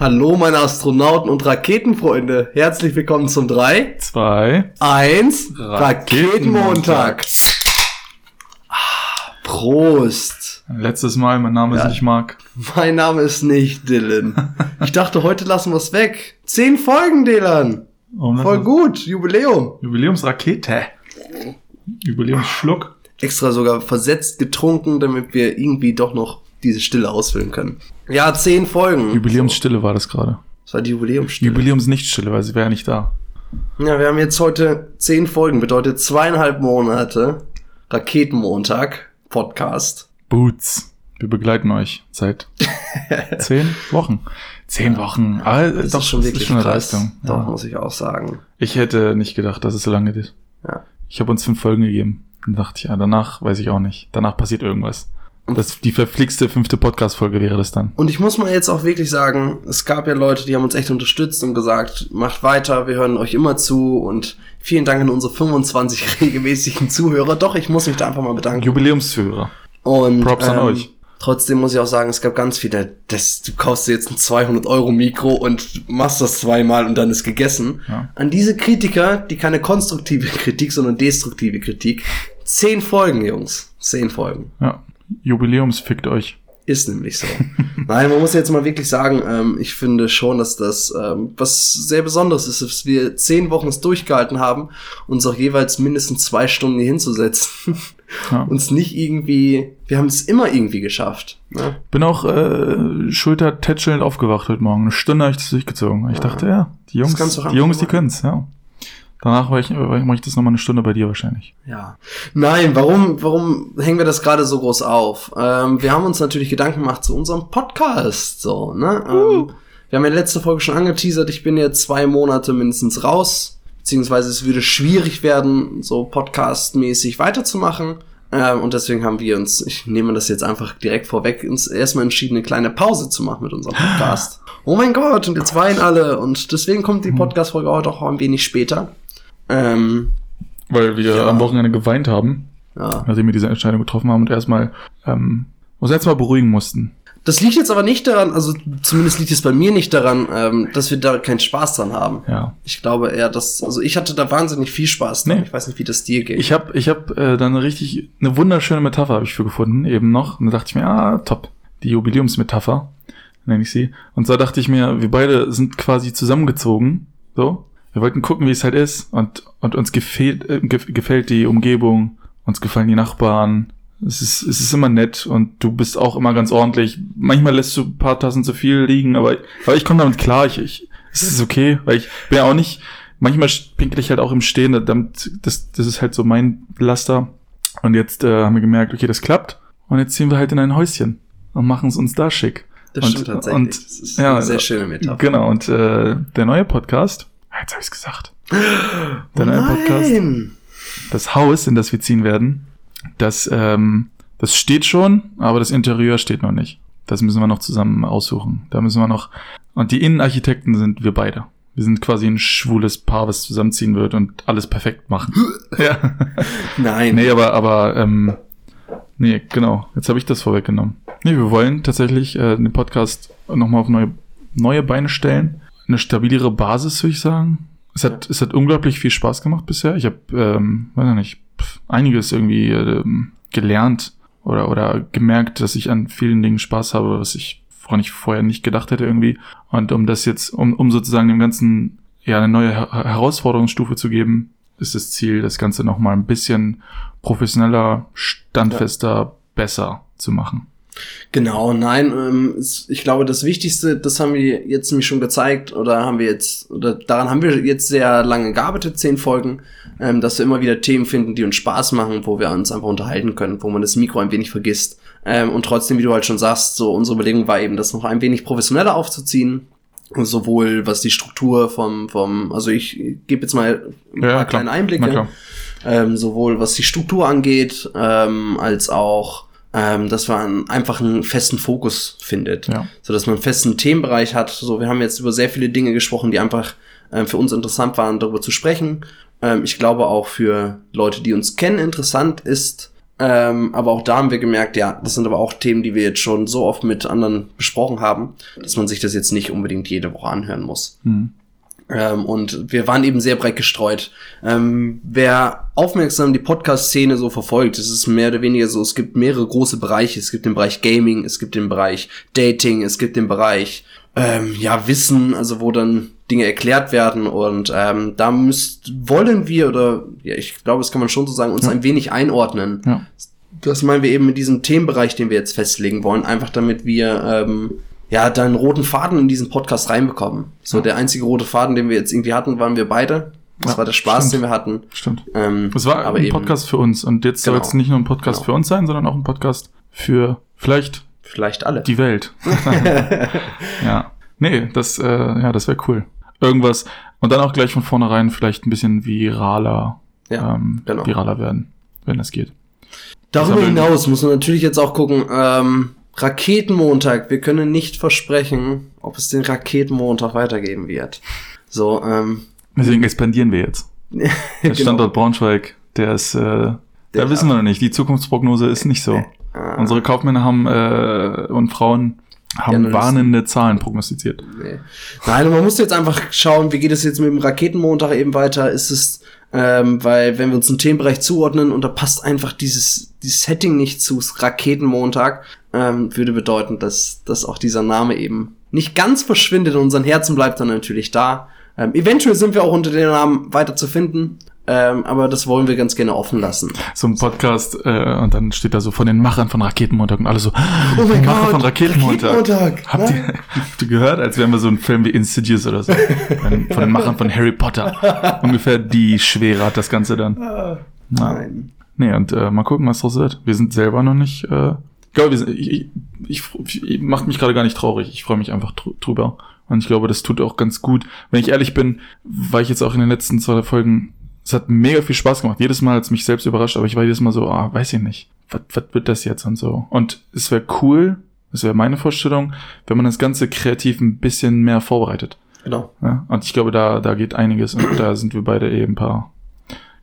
Hallo, meine Astronauten und Raketenfreunde. Herzlich willkommen zum 3, Zwei. 1 Raketenmontag. Ah, Prost. Letztes Mal, mein Name Ja. ist nicht Marc. Mein Name ist nicht Dylan. Ich dachte, heute lassen wir es weg. Zehn Folgen, Dylan. Oh, Voll gut. Jubiläum. Jubiläumsrakete. Jubiläumsschluck. Extra sogar versetzt getrunken, damit wir irgendwie doch noch diese Stille ausfüllen können. Ja, zehn Folgen. Jubiläumsstille war das gerade. Das war die Jubiläumsstille. Jubiläumsnichtstille, weil sie wäre ja nicht da. Ja, wir haben jetzt heute zehn Folgen, bedeutet zweieinhalb Monate Raketenmontag Podcast. Boots. Wir begleiten euch seit zehn Wochen. Zehn Wochen. Aber Das doch, ist schon wirklich eine krass. Leistung. Doch, Ja. muss ich auch sagen. Ich hätte nicht gedacht, dass es so lange geht. Ja. Ich habe uns fünf Folgen gegeben. Dann dachte ich, ja, danach weiß ich auch nicht. Danach passiert irgendwas. Das, die verflixte fünfte Podcast-Folge wäre das dann. Und ich muss mal jetzt auch wirklich sagen, es gab ja Leute, die haben uns echt unterstützt und gesagt, macht weiter, wir hören euch immer zu und vielen Dank an unsere 25 regelmäßigen Zuhörer. Doch, ich muss mich da einfach mal bedanken. Jubiläumsführer. Und Props an euch. Trotzdem muss ich auch sagen, es gab ganz viele, das, du kaufst dir jetzt ein 200 Euro Mikro und machst das zweimal und dann ist gegessen. Ja. An diese Kritiker, die keine konstruktive Kritik, sondern destruktive Kritik. Zehn Folgen, Jungs. Zehn Folgen. Ja. Jubiläumsfickt euch. Ist nämlich so. Nein, man muss jetzt mal wirklich sagen, ähm, ich finde schon, dass das ähm, was sehr Besonderes ist, dass wir zehn Wochen es durchgehalten haben, uns auch jeweils mindestens zwei Stunden hier hinzusetzen. Ja. uns nicht irgendwie, wir haben es immer irgendwie geschafft. Ne? Bin auch äh, schultertätschelnd aufgewacht heute Morgen. Eine Stunde habe ich das durchgezogen. Ich dachte, ja, die Jungs, die Jungs, die machen. können's, ja. Danach mache ich, mach ich das nochmal eine Stunde bei dir wahrscheinlich. Ja. Nein, warum, warum hängen wir das gerade so groß auf? Ähm, wir haben uns natürlich Gedanken gemacht zu unserem Podcast, so, ne? Ähm, wir haben ja letzte Folge schon angeteasert, ich bin jetzt zwei Monate mindestens raus, beziehungsweise es würde schwierig werden, so podcastmäßig weiterzumachen. Ähm, und deswegen haben wir uns, ich nehme das jetzt einfach direkt vorweg, uns erstmal entschieden, eine kleine Pause zu machen mit unserem Podcast. Oh mein Gott, und jetzt weinen alle. Und deswegen kommt die Podcast-Folge heute auch ein wenig später. Ähm, Weil wir Ja. am Wochenende geweint haben, ja. nachdem wir diese Entscheidung getroffen haben und erstmal ähm, uns erstmal beruhigen mussten. Das liegt jetzt aber nicht daran, also zumindest liegt es bei mir nicht daran, ähm, dass wir da keinen Spaß dran haben. Ja. Ich glaube eher, dass, also ich hatte da wahnsinnig viel Spaß dran. Nee. Ich weiß nicht, wie das dir geht. Ich habe ich hab, äh, dann eine richtig, eine wunderschöne Metapher habe ich für gefunden, eben noch. Und da dachte ich mir, ah, top. Die Jubiläumsmetapher, nenne ich sie. Und so dachte ich mir, wir beide sind quasi zusammengezogen. So. Wir wollten gucken, wie es halt ist. Und, und uns gefällt, äh, gef gefällt die Umgebung. Uns gefallen die Nachbarn. Es ist, es ist immer nett und du bist auch immer ganz ordentlich. Manchmal lässt du ein paar Tassen zu viel liegen, aber, aber ich komme damit klar. Ich, ich, es ist okay, weil ich bin ja auch nicht, manchmal pinkel ich halt auch im Stehen, damit, das, das ist halt so mein Laster. Und jetzt äh, haben wir gemerkt, okay, das klappt. Und jetzt ziehen wir halt in ein Häuschen und machen es uns da schick. das und- stimmt tatsächlich. und- das ist ja, eine sehr schöne Metapher. Genau, und äh, der neue Podcast, jetzt habe ich es gesagt. Der neue Podcast, Nein! das Haus, in das wir ziehen werden, das, ähm, das steht schon, aber das Interieur steht noch nicht. Das müssen wir noch zusammen aussuchen. Da müssen wir noch. Und die Innenarchitekten sind wir beide. Wir sind quasi ein schwules Paar, was zusammenziehen wird und alles perfekt machen. ja. Nein. Nee, aber, aber, ähm, nee, genau. Jetzt habe ich das vorweggenommen. Nee, wir wollen tatsächlich äh, den Podcast nochmal auf neue, neue Beine stellen. Eine stabilere Basis, würde ich sagen. Es hat, es hat unglaublich viel Spaß gemacht bisher. Ich habe, ähm, weiß ich nicht, einiges irgendwie ähm, gelernt oder, oder gemerkt, dass ich an vielen Dingen Spaß habe, was ich, woran ich vorher nicht gedacht hätte irgendwie. Und um das jetzt, um, um sozusagen dem Ganzen ja eine neue Her Herausforderungsstufe zu geben, ist das Ziel, das Ganze nochmal ein bisschen professioneller, standfester, besser zu machen. Genau, nein, ähm, ich glaube, das Wichtigste, das haben wir jetzt nämlich schon gezeigt, oder haben wir jetzt, oder daran haben wir jetzt sehr lange gearbeitet, zehn Folgen, ähm, dass wir immer wieder Themen finden, die uns Spaß machen, wo wir uns einfach unterhalten können, wo man das Mikro ein wenig vergisst. Ähm, und trotzdem, wie du halt schon sagst, so unsere Überlegung war eben, das noch ein wenig professioneller aufzuziehen. Sowohl was die Struktur vom, vom, also ich gebe jetzt mal ein Ja, paar klar. kleine Einblicke ähm, sowohl was die Struktur angeht, ähm, als auch, ähm, dass man einfach einen festen Fokus findet, Ja. so dass man einen festen Themenbereich hat. So, wir haben jetzt über sehr viele Dinge gesprochen, die einfach ähm, für uns interessant waren, darüber zu sprechen. Ähm, ich glaube auch für Leute, die uns kennen, interessant ist. Ähm, aber auch da haben wir gemerkt, ja, das sind aber auch Themen, die wir jetzt schon so oft mit anderen besprochen haben, dass man sich das jetzt nicht unbedingt jede Woche anhören muss. Hm. Ähm, und wir waren eben sehr breit gestreut. Ähm, wer aufmerksam die Podcast-Szene so verfolgt, es ist mehr oder weniger so, es gibt mehrere große Bereiche. Es gibt den Bereich Gaming, es gibt den Bereich Dating, es gibt den Bereich ähm, ja Wissen, also wo dann Dinge erklärt werden und ähm, da müsst, wollen wir oder ja, ich glaube, das kann man schon so sagen, uns Ja. ein wenig einordnen. Ja. Das meinen wir eben mit diesem Themenbereich, den wir jetzt festlegen wollen, einfach damit wir ähm, ja da einen roten Faden in diesen Podcast reinbekommen. So Ja. der einzige rote Faden, den wir jetzt irgendwie hatten, waren wir beide. Das Ja, war der Spaß, stimmt. den wir hatten. Stimmt. Ähm, Es war aber ein eben Podcast für uns und jetzt soll Genau. es nicht nur ein Podcast Genau. für uns sein, sondern auch ein Podcast für vielleicht vielleicht alle. die Welt. ja. Nee, das, äh, ja, das wäre cool. Irgendwas. Und dann auch gleich von vornherein vielleicht ein bisschen viraler, Ja, ähm, genau. viraler werden, wenn es geht. Darüber hinaus muss man natürlich jetzt auch gucken, ähm, Raketenmontag, wir können nicht versprechen, ob es den Raketenmontag weitergeben wird. So, ähm, Deswegen expandieren wir jetzt. Der genau. Standort Braunschweig, der ist, äh, da Der- wissen wir noch nicht. Die Zukunftsprognose ist nicht so. äh, Unsere Kaufmänner haben äh, und Frauen Ja, haben das- warnende Zahlen prognostiziert. Nee. Nein, man muss jetzt einfach schauen, wie geht es jetzt mit dem Raketenmontag eben weiter? Ist es, ähm, weil wenn wir uns einen Themenbereich zuordnen und da passt einfach dieses, dieses Setting nicht zu Raketenmontag, ähm, würde bedeuten, dass, dass auch dieser Name eben nicht ganz verschwindet in unseren Herzen bleibt dann natürlich da. Ähm, eventuell sind wir auch unter den Namen weiter zu finden, ähm, aber das wollen wir ganz gerne offen lassen. So ein Podcast äh, und dann steht da so von den Machern von Raketenmontag und alle so, Oh die Macher von Raketenmontag. Raketenmontag. Habt ihr, habt ihr gehört, als wären wir so ein Film wie Insidious oder so? Von den Machern von Harry Potter. Ungefähr die Schwere hat das Ganze dann. Ja. Nein. Nee, und äh, mal gucken, was draus wird. Wir sind selber noch nicht. Äh, ich glaube, wir sind, ich, ich, ich, ich macht mich gerade gar nicht traurig. Ich freue mich einfach drü- drüber. Und ich glaube, das tut auch ganz gut. Wenn ich ehrlich bin, war ich jetzt auch in den letzten zwei Folgen. Es hat mega viel Spaß gemacht. Jedes Mal hat es mich selbst überrascht, aber ich war jedes Mal so, ah, weiß ich nicht. Was, was wird das jetzt und so? Und es wäre cool, das wäre meine Vorstellung, wenn man das Ganze kreativ ein bisschen mehr vorbereitet. Genau. Ja? Und ich glaube, da, da geht einiges und da sind wir beide eben ein paar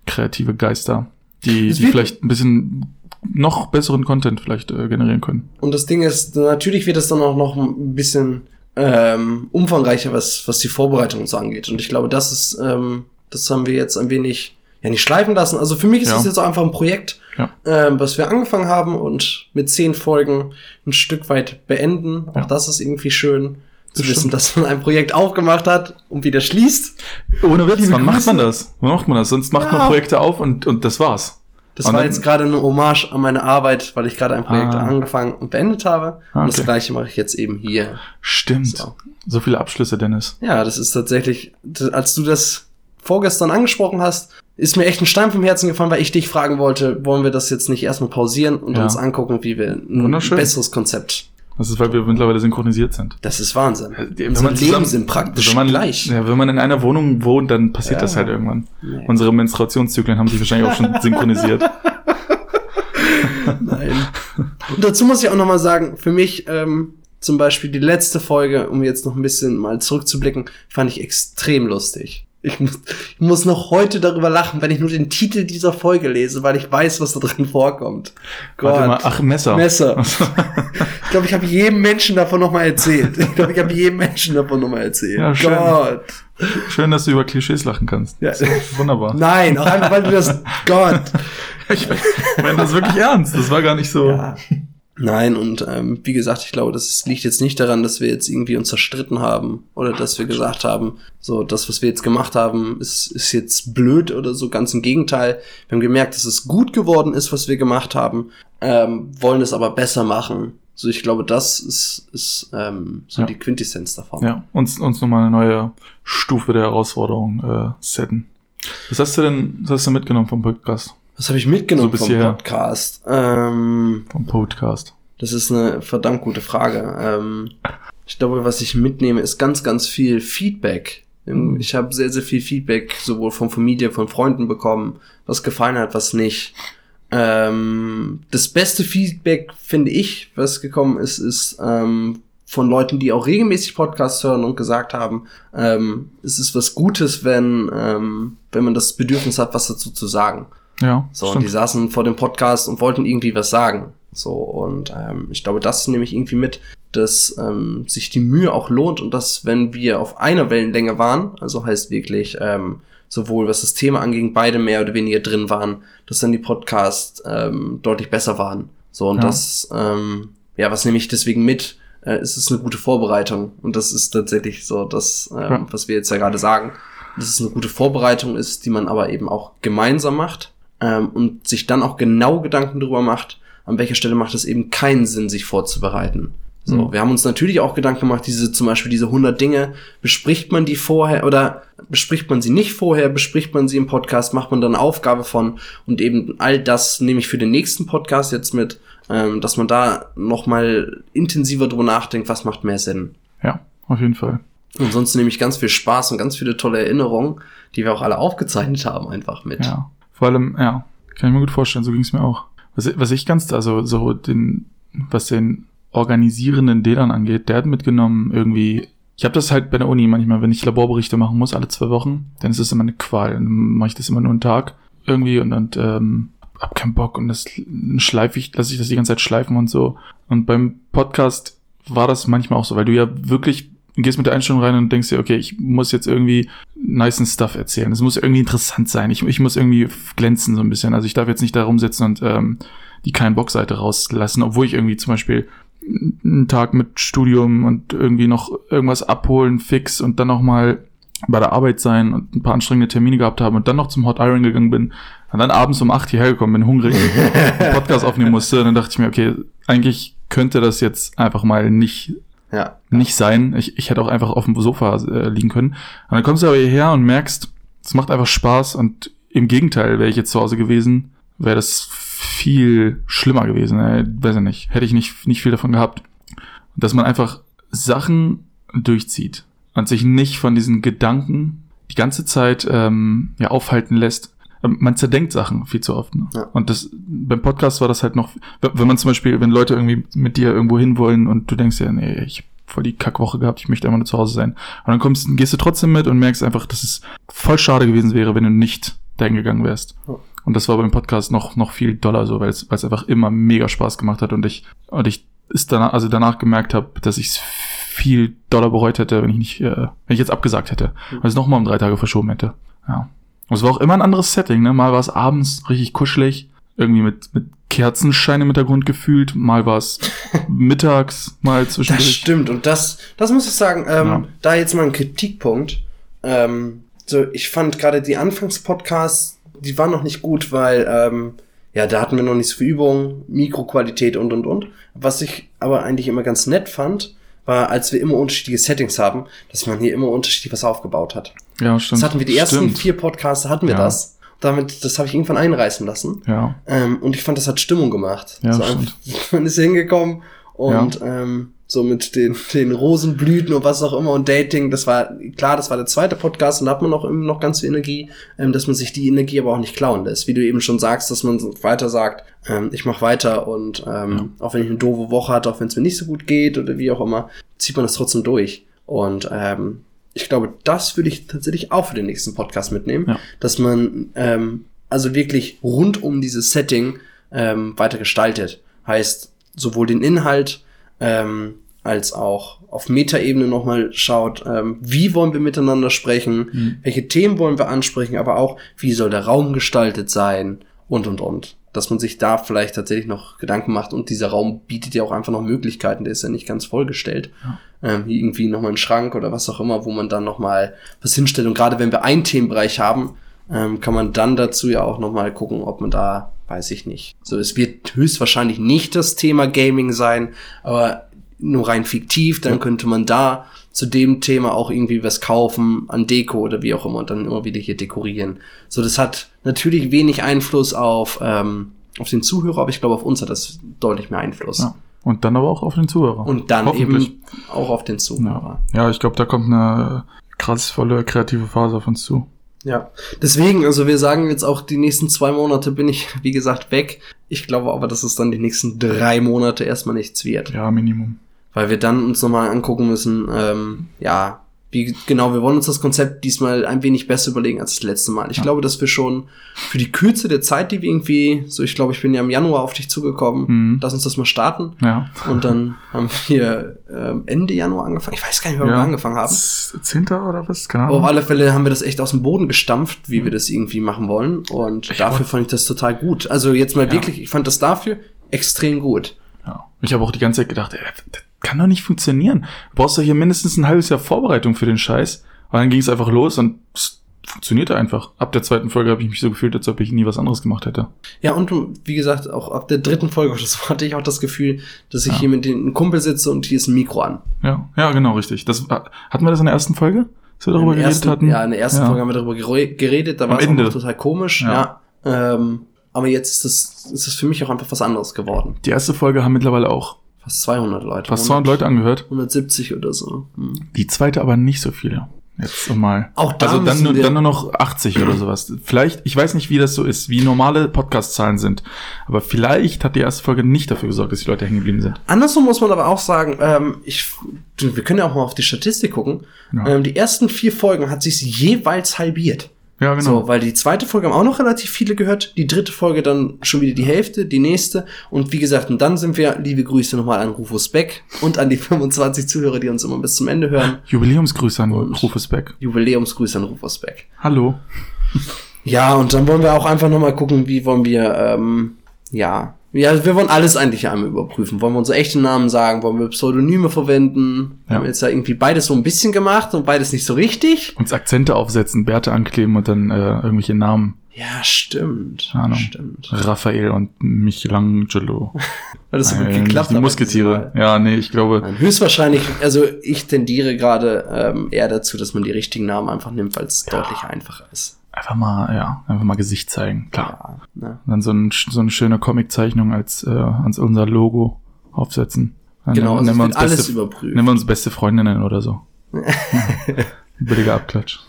kreative Geister, die, die vielleicht ein bisschen noch besseren Content vielleicht äh, generieren können. Und das Ding ist, natürlich wird es dann auch noch ein bisschen ähm, umfangreicher, was, was die Vorbereitung und so angeht. Und ich glaube, das ist, ähm, das haben wir jetzt ein wenig ja nicht schleifen lassen. Also für mich ist Ja. das jetzt auch einfach ein Projekt, Ja. ähm, was wir angefangen haben und mit zehn Folgen ein Stück weit beenden. Auch Ja. das ist irgendwie schön zu Das wissen, stimmt. dass man ein Projekt aufgemacht hat und wieder schließt. Ohne Witz, wann macht man das? Wann macht man das? Sonst macht Ja. man Projekte auf und, und das war's. Das Und war jetzt gerade eine Hommage an meine Arbeit, weil ich gerade ein Projekt Ah. angefangen und beendet habe. Ah, Und das okay. gleiche mache ich jetzt eben hier. Stimmt. So. So viele Abschlüsse, Dennis. Ja, das ist tatsächlich, als du das vorgestern angesprochen hast, ist mir echt ein Stein vom Herzen gefallen, weil ich dich fragen wollte, wollen wir das jetzt nicht erstmal pausieren und Ja. uns angucken, wie wir ein besseres Konzept. Das ist, weil wir mittlerweile synchronisiert sind. Das ist Wahnsinn. Wenn Unsere man Leben zusammen- sind praktisch wenn man, gleich. Ja, wenn man in einer Wohnung wohnt, dann passiert Ja. das halt irgendwann. Nee. Unsere Menstruationszyklen haben sich wahrscheinlich auch schon synchronisiert. Nein. Und dazu muss ich auch nochmal sagen, für mich ähm, zum Beispiel die letzte Folge, um jetzt noch ein bisschen mal zurückzublicken, fand ich extrem lustig. Ich muss, ich muss noch heute darüber lachen, wenn ich nur den Titel dieser Folge lese, weil ich weiß, was da drin vorkommt. Warte mal, ach, Messer. Messer. Ich glaube, ich habe jedem Menschen davon nochmal erzählt. Ich glaube, ich habe jedem Menschen davon nochmal erzählt. Ja, schön. Gott. Schön, dass du über Klischees lachen kannst. Ja. Wunderbar. Nein, auch einfach, weil du das. Gott. Ich meine das wirklich ernst. Das war gar nicht so. Ja. Nein, und ähm, wie gesagt, ich glaube, das liegt jetzt nicht daran, dass wir jetzt irgendwie uns zerstritten haben oder dass wir gesagt haben, so das, was wir jetzt gemacht haben, ist, ist jetzt blöd oder so. Ganz im Gegenteil. Wir haben gemerkt, dass es gut geworden ist, was wir gemacht haben, ähm, wollen es aber besser machen. So, ich glaube, das ist, ist ähm, so Ja. die Quintessenz davon. Ja, uns, uns nochmal eine neue Stufe der Herausforderung äh, setten. Was hast du denn, was hast du mitgenommen vom Podcast? Was habe ich mitgenommen So vom hierher. Podcast? Ähm, Vom Podcast. Das ist eine verdammt gute Frage. Ähm, ich glaube, was ich mitnehme, ist ganz, ganz viel Feedback. Ähm, Mhm. Ich habe sehr, sehr viel Feedback sowohl von Familie, von Freunden bekommen, was gefallen hat, was nicht. Ähm, das beste Feedback, finde ich, was gekommen ist, ist ähm, von Leuten, die auch regelmäßig Podcasts hören und gesagt haben, ähm, es ist was Gutes, wenn, ähm, wenn man das Bedürfnis hat, was dazu zu sagen. Ja. So, und die saßen vor dem Podcast und wollten irgendwie was sagen. So, und ähm, ich glaube, das nehme ich irgendwie mit, dass ähm, sich die Mühe auch lohnt und dass, wenn wir auf einer Wellenlänge waren, also heißt wirklich, ähm, sowohl was das Thema anging, beide mehr oder weniger drin waren, dass dann die Podcasts ähm, deutlich besser waren. So, und Ja. das, ähm, ja, was nehme ich deswegen mit? Äh, es ist eine gute Vorbereitung. Und das ist tatsächlich so das, ähm, Ja. was wir jetzt ja gerade sagen. Dass es eine gute Vorbereitung ist, die man aber eben auch gemeinsam macht ähm, und sich dann auch genau Gedanken darüber macht, an welcher Stelle macht es eben keinen Sinn, sich vorzubereiten. So, Mhm. wir haben uns natürlich auch Gedanken gemacht, diese zum Beispiel diese 100 Dinge, bespricht man die vorher oder bespricht man sie nicht vorher, bespricht man sie im Podcast, macht man dann eine Aufgabe von und eben all das nehme ich für den nächsten Podcast jetzt mit, ähm, dass man da nochmal intensiver drüber nachdenkt, was macht mehr Sinn. Ja, auf jeden Fall. Und sonst nehme ich ganz viel Spaß und ganz viele tolle Erinnerungen, die wir auch alle aufgezeichnet haben, einfach mit. Ja. Vor allem, ja, kann ich mir gut vorstellen, so ging es mir auch. Was, was ich ganz, also so den, was den organisierenden Delan angeht, der hat mitgenommen irgendwie, ich habe das halt bei der Uni manchmal, wenn ich Laborberichte machen muss, alle zwei Wochen, dann ist es immer eine Qual. Dann mache ich das immer nur einen Tag irgendwie und, und ähm, hab keinen Bock und das schleife ich, lasse ich das die ganze Zeit schleifen und so. Und beim Podcast war das manchmal auch so, weil du ja wirklich du gehst mit der Einstellung rein und denkst dir, okay, ich muss jetzt irgendwie nicen Stuff erzählen. Es muss irgendwie interessant sein. Ich, ich muss irgendwie glänzen so ein bisschen. Also ich darf jetzt nicht da rumsitzen und ähm, die keinen Bockseite rauslassen, obwohl ich irgendwie zum Beispiel einen Tag mit Studium und irgendwie noch irgendwas abholen, fix und dann noch mal bei der Arbeit sein und ein paar anstrengende Termine gehabt haben und dann noch zum Hot Iron gegangen bin und dann abends um acht hierher gekommen bin, hungrig, einen Podcast aufnehmen musste. Und dann dachte ich mir, okay, eigentlich könnte das jetzt einfach mal nicht Ja. nicht sein. Ich, ich hätte auch einfach auf dem Sofa äh, liegen können. Und dann kommst du aber hierher und merkst, es macht einfach Spaß und im Gegenteil, wäre ich jetzt zu Hause gewesen, wäre das viel schlimmer gewesen. Äh, weiß ich nicht. Hätte ich nicht, nicht viel davon gehabt. Dass man einfach Sachen durchzieht und sich nicht von diesen Gedanken die ganze Zeit ähm, ja, aufhalten lässt. Ähm, Man zerdenkt Sachen viel zu oft. Ne? Ja. Und das beim Podcast war das halt noch, wenn man zum Beispiel, wenn Leute irgendwie mit dir irgendwo hin wollen und du denkst ja, nee, ich hab voll die Kackwoche gehabt, ich möchte einfach nur zu Hause sein. Und dann kommst, gehst du trotzdem mit und merkst einfach, dass es voll schade gewesen wäre, wenn du nicht dahin gegangen wärst. Ja. Und das war beim Podcast noch, noch viel doller so, weil es, weil es einfach immer mega Spaß gemacht hat und ich, und ich ist danach, also danach gemerkt habe, dass ich es viel doller bereut hätte, wenn ich nicht, äh, wenn ich jetzt abgesagt hätte, weil ich es nochmal um drei Tage verschoben hätte. Ja. Und es war auch immer ein anderes Setting, ne? Mal war es abends richtig kuschelig, irgendwie mit, mit Kerzenschein im Hintergrund gefühlt, mal war es mittags, mal Das zwischendurch. stimmt. Und das, das muss ich sagen, ähm, Ja. da jetzt mal ein Kritikpunkt. Ähm, so, ich fand gerade die Anfangspodcasts, die waren noch nicht gut, weil, ähm, ja, da hatten wir noch nicht so viel Übung, Mikroqualität und, und, und. Was ich aber eigentlich immer ganz nett fand, war, als wir immer unterschiedliche Settings haben, dass man hier immer unterschiedlich was aufgebaut hat. Ja, stimmt. Das hatten wir die ersten Stimmt. vier Podcasts, hatten wir Ja. das. Damit, das habe ich irgendwann einreißen lassen. Ja, Ähm, und ich fand, das hat Stimmung gemacht. Ja, so stimmt. einfach, man ist hingekommen und ähm, so mit den, den Rosenblüten und was auch immer und Dating, das war, klar, das war der zweite Podcast und da hat man noch, immer noch ganz viel Energie, ähm, dass man sich die Energie aber auch nicht klauen lässt. Wie du eben schon sagst, dass man weiter sagt, ähm, ich mache weiter und ähm, auch wenn ich eine doofe Woche hatte, auch wenn es mir nicht so gut geht oder wie auch immer, zieht man das trotzdem durch. Und ähm, ich glaube, das würde ich tatsächlich auch für den nächsten Podcast mitnehmen, Ja. dass man ähm, also wirklich rund um dieses Setting ähm, weiter gestaltet. Heißt, sowohl den Inhalt ähm, als auch auf Metaebene nochmal schaut, ähm, wie wollen wir miteinander sprechen, Mhm. welche Themen wollen wir ansprechen, aber auch, wie soll der Raum gestaltet sein und, und, und. Dass man sich da vielleicht tatsächlich noch Gedanken macht und dieser Raum bietet ja auch einfach noch Möglichkeiten, der ist ja nicht ganz vollgestellt. Ähm, hier irgendwie nochmal ein Schrank oder was auch immer, wo man dann nochmal was hinstellt. Und gerade wenn wir einen Themenbereich haben, ähm, kann man dann dazu ja auch nochmal gucken, ob man da, weiß ich nicht. So, es wird höchstwahrscheinlich nicht das Thema Gaming sein, aber nur rein fiktiv, dann könnte man da zu dem Thema auch irgendwie was kaufen an Deko oder wie auch immer und dann immer wieder hier dekorieren. So, das hat natürlich wenig Einfluss auf, ähm, auf den Zuhörer, aber ich glaube, auf uns hat das deutlich mehr Einfluss. ja. Und dann aber auch auf den Zuhörer. Und dann eben auch auf den Zuhörer. Ja, ja ich glaube, da kommt eine krass volle kreative Phase auf uns zu. Ja, deswegen, also wir sagen jetzt auch, die nächsten zwei Monate bin ich, wie gesagt, weg. Ich glaube aber, dass es dann die nächsten drei Monate erstmal nichts wird. Ja, Minimum. Weil wir dann uns nochmal angucken müssen, ähm, ja, wie, genau, wir wollen uns das Konzept diesmal ein wenig besser überlegen als das letzte Mal. Ich Ja. glaube, dass wir schon für die Kürze der Zeit, die wir irgendwie, so ich glaube, ich bin ja im Januar auf dich zugekommen, Mhm. lass uns das mal starten. Ja. Und dann haben wir ähm, Ende Januar angefangen. Ich weiß gar nicht, wann wir ja. angefangen haben. Zehnter oder was? Aber auf alle Fälle haben wir das echt aus dem Boden gestampft, wie wir das irgendwie machen wollen. Und Ich dafür fand ich das total gut. Also jetzt mal Ja. wirklich, ich fand das dafür extrem gut. Ja. Ich habe auch die ganze Zeit gedacht, ey, das kann doch nicht funktionieren. Du brauchst doch hier mindestens ein halbes Jahr Vorbereitung für den Scheiß. Und dann ging es einfach los und es funktionierte einfach. Ab der zweiten Folge habe ich mich so gefühlt, als ob ich nie was anderes gemacht hätte. Ja, und wie gesagt, auch ab der dritten Folge so hatte ich auch das Gefühl, dass ich Ja. hier mit dem Kumpel sitze und hier ist ein Mikro an. Ja, ja, genau, richtig. Das hatten wir das in der ersten Folge, dass wir darüber geredet ersten, hatten. Ja, in der ersten Ja. Folge haben wir darüber gere- geredet, da war es auch total komisch. Ja. Ja. Ähm, aber jetzt ist das, ist das für mich auch einfach was anderes geworden. Die erste Folge haben mittlerweile auch Fast 200 Leute. fast 200 Leute angehört. 170 oder so. Hm. Die zweite aber nicht so viele. Jetzt mal. Auch da also dann nur, dann nur noch 80 oder sowas. Vielleicht, ich weiß nicht, wie das so ist, wie normale Podcast-Zahlen sind. Aber vielleicht hat die erste Folge nicht dafür gesorgt, dass die Leute hängen geblieben sind. Andersrum muss man aber auch sagen, ähm, ich, wir können ja auch mal auf die Statistik gucken. Ja. Ähm, die ersten vier Folgen hat sich jeweils halbiert. Ja, genau. So, weil die zweite Folge haben auch noch relativ viele gehört, die dritte Folge dann schon wieder die Hälfte, die nächste. Und wie gesagt, und dann sind wir, liebe Grüße nochmal an Rufus Beck und an die 25 Zuhörer, die uns immer bis zum Ende hören. Jubiläumsgrüße an Und- Rufus Beck. Jubiläumsgrüße an Rufus Beck. Hallo. Ja, und dann wollen wir auch einfach nochmal gucken, wie wollen wir, ähm, ja, ja, wir wollen alles eigentlich einmal überprüfen. Wollen wir unsere echten Namen sagen? Wollen wir Pseudonyme verwenden? Ja. Haben wir jetzt ja irgendwie beides so ein bisschen gemacht und beides nicht so richtig. Uns Akzente aufsetzen, Bärte ankleben und dann äh, irgendwelche Namen. Ja, stimmt. Ahnung. Stimmt. Raphael und Michelangelo. Weil das so gut geklappt Die hat. Musketiere. Ja, nee, ich glaube. Nein, höchstwahrscheinlich, also ich tendiere gerade ähm, eher dazu, dass man die richtigen Namen einfach nimmt, weil es deutlich einfacher ist. Einfach mal, ja, einfach mal Gesicht zeigen. Klar. Ja, ne? Dann so, ein, so eine schöne Comiczeichnung als, äh, als unser Logo aufsetzen. Dann Genau, also nennen wir will uns alles beste, überprüfen. nennen wir uns beste Freundinnen oder so. Billiger Abklatsch.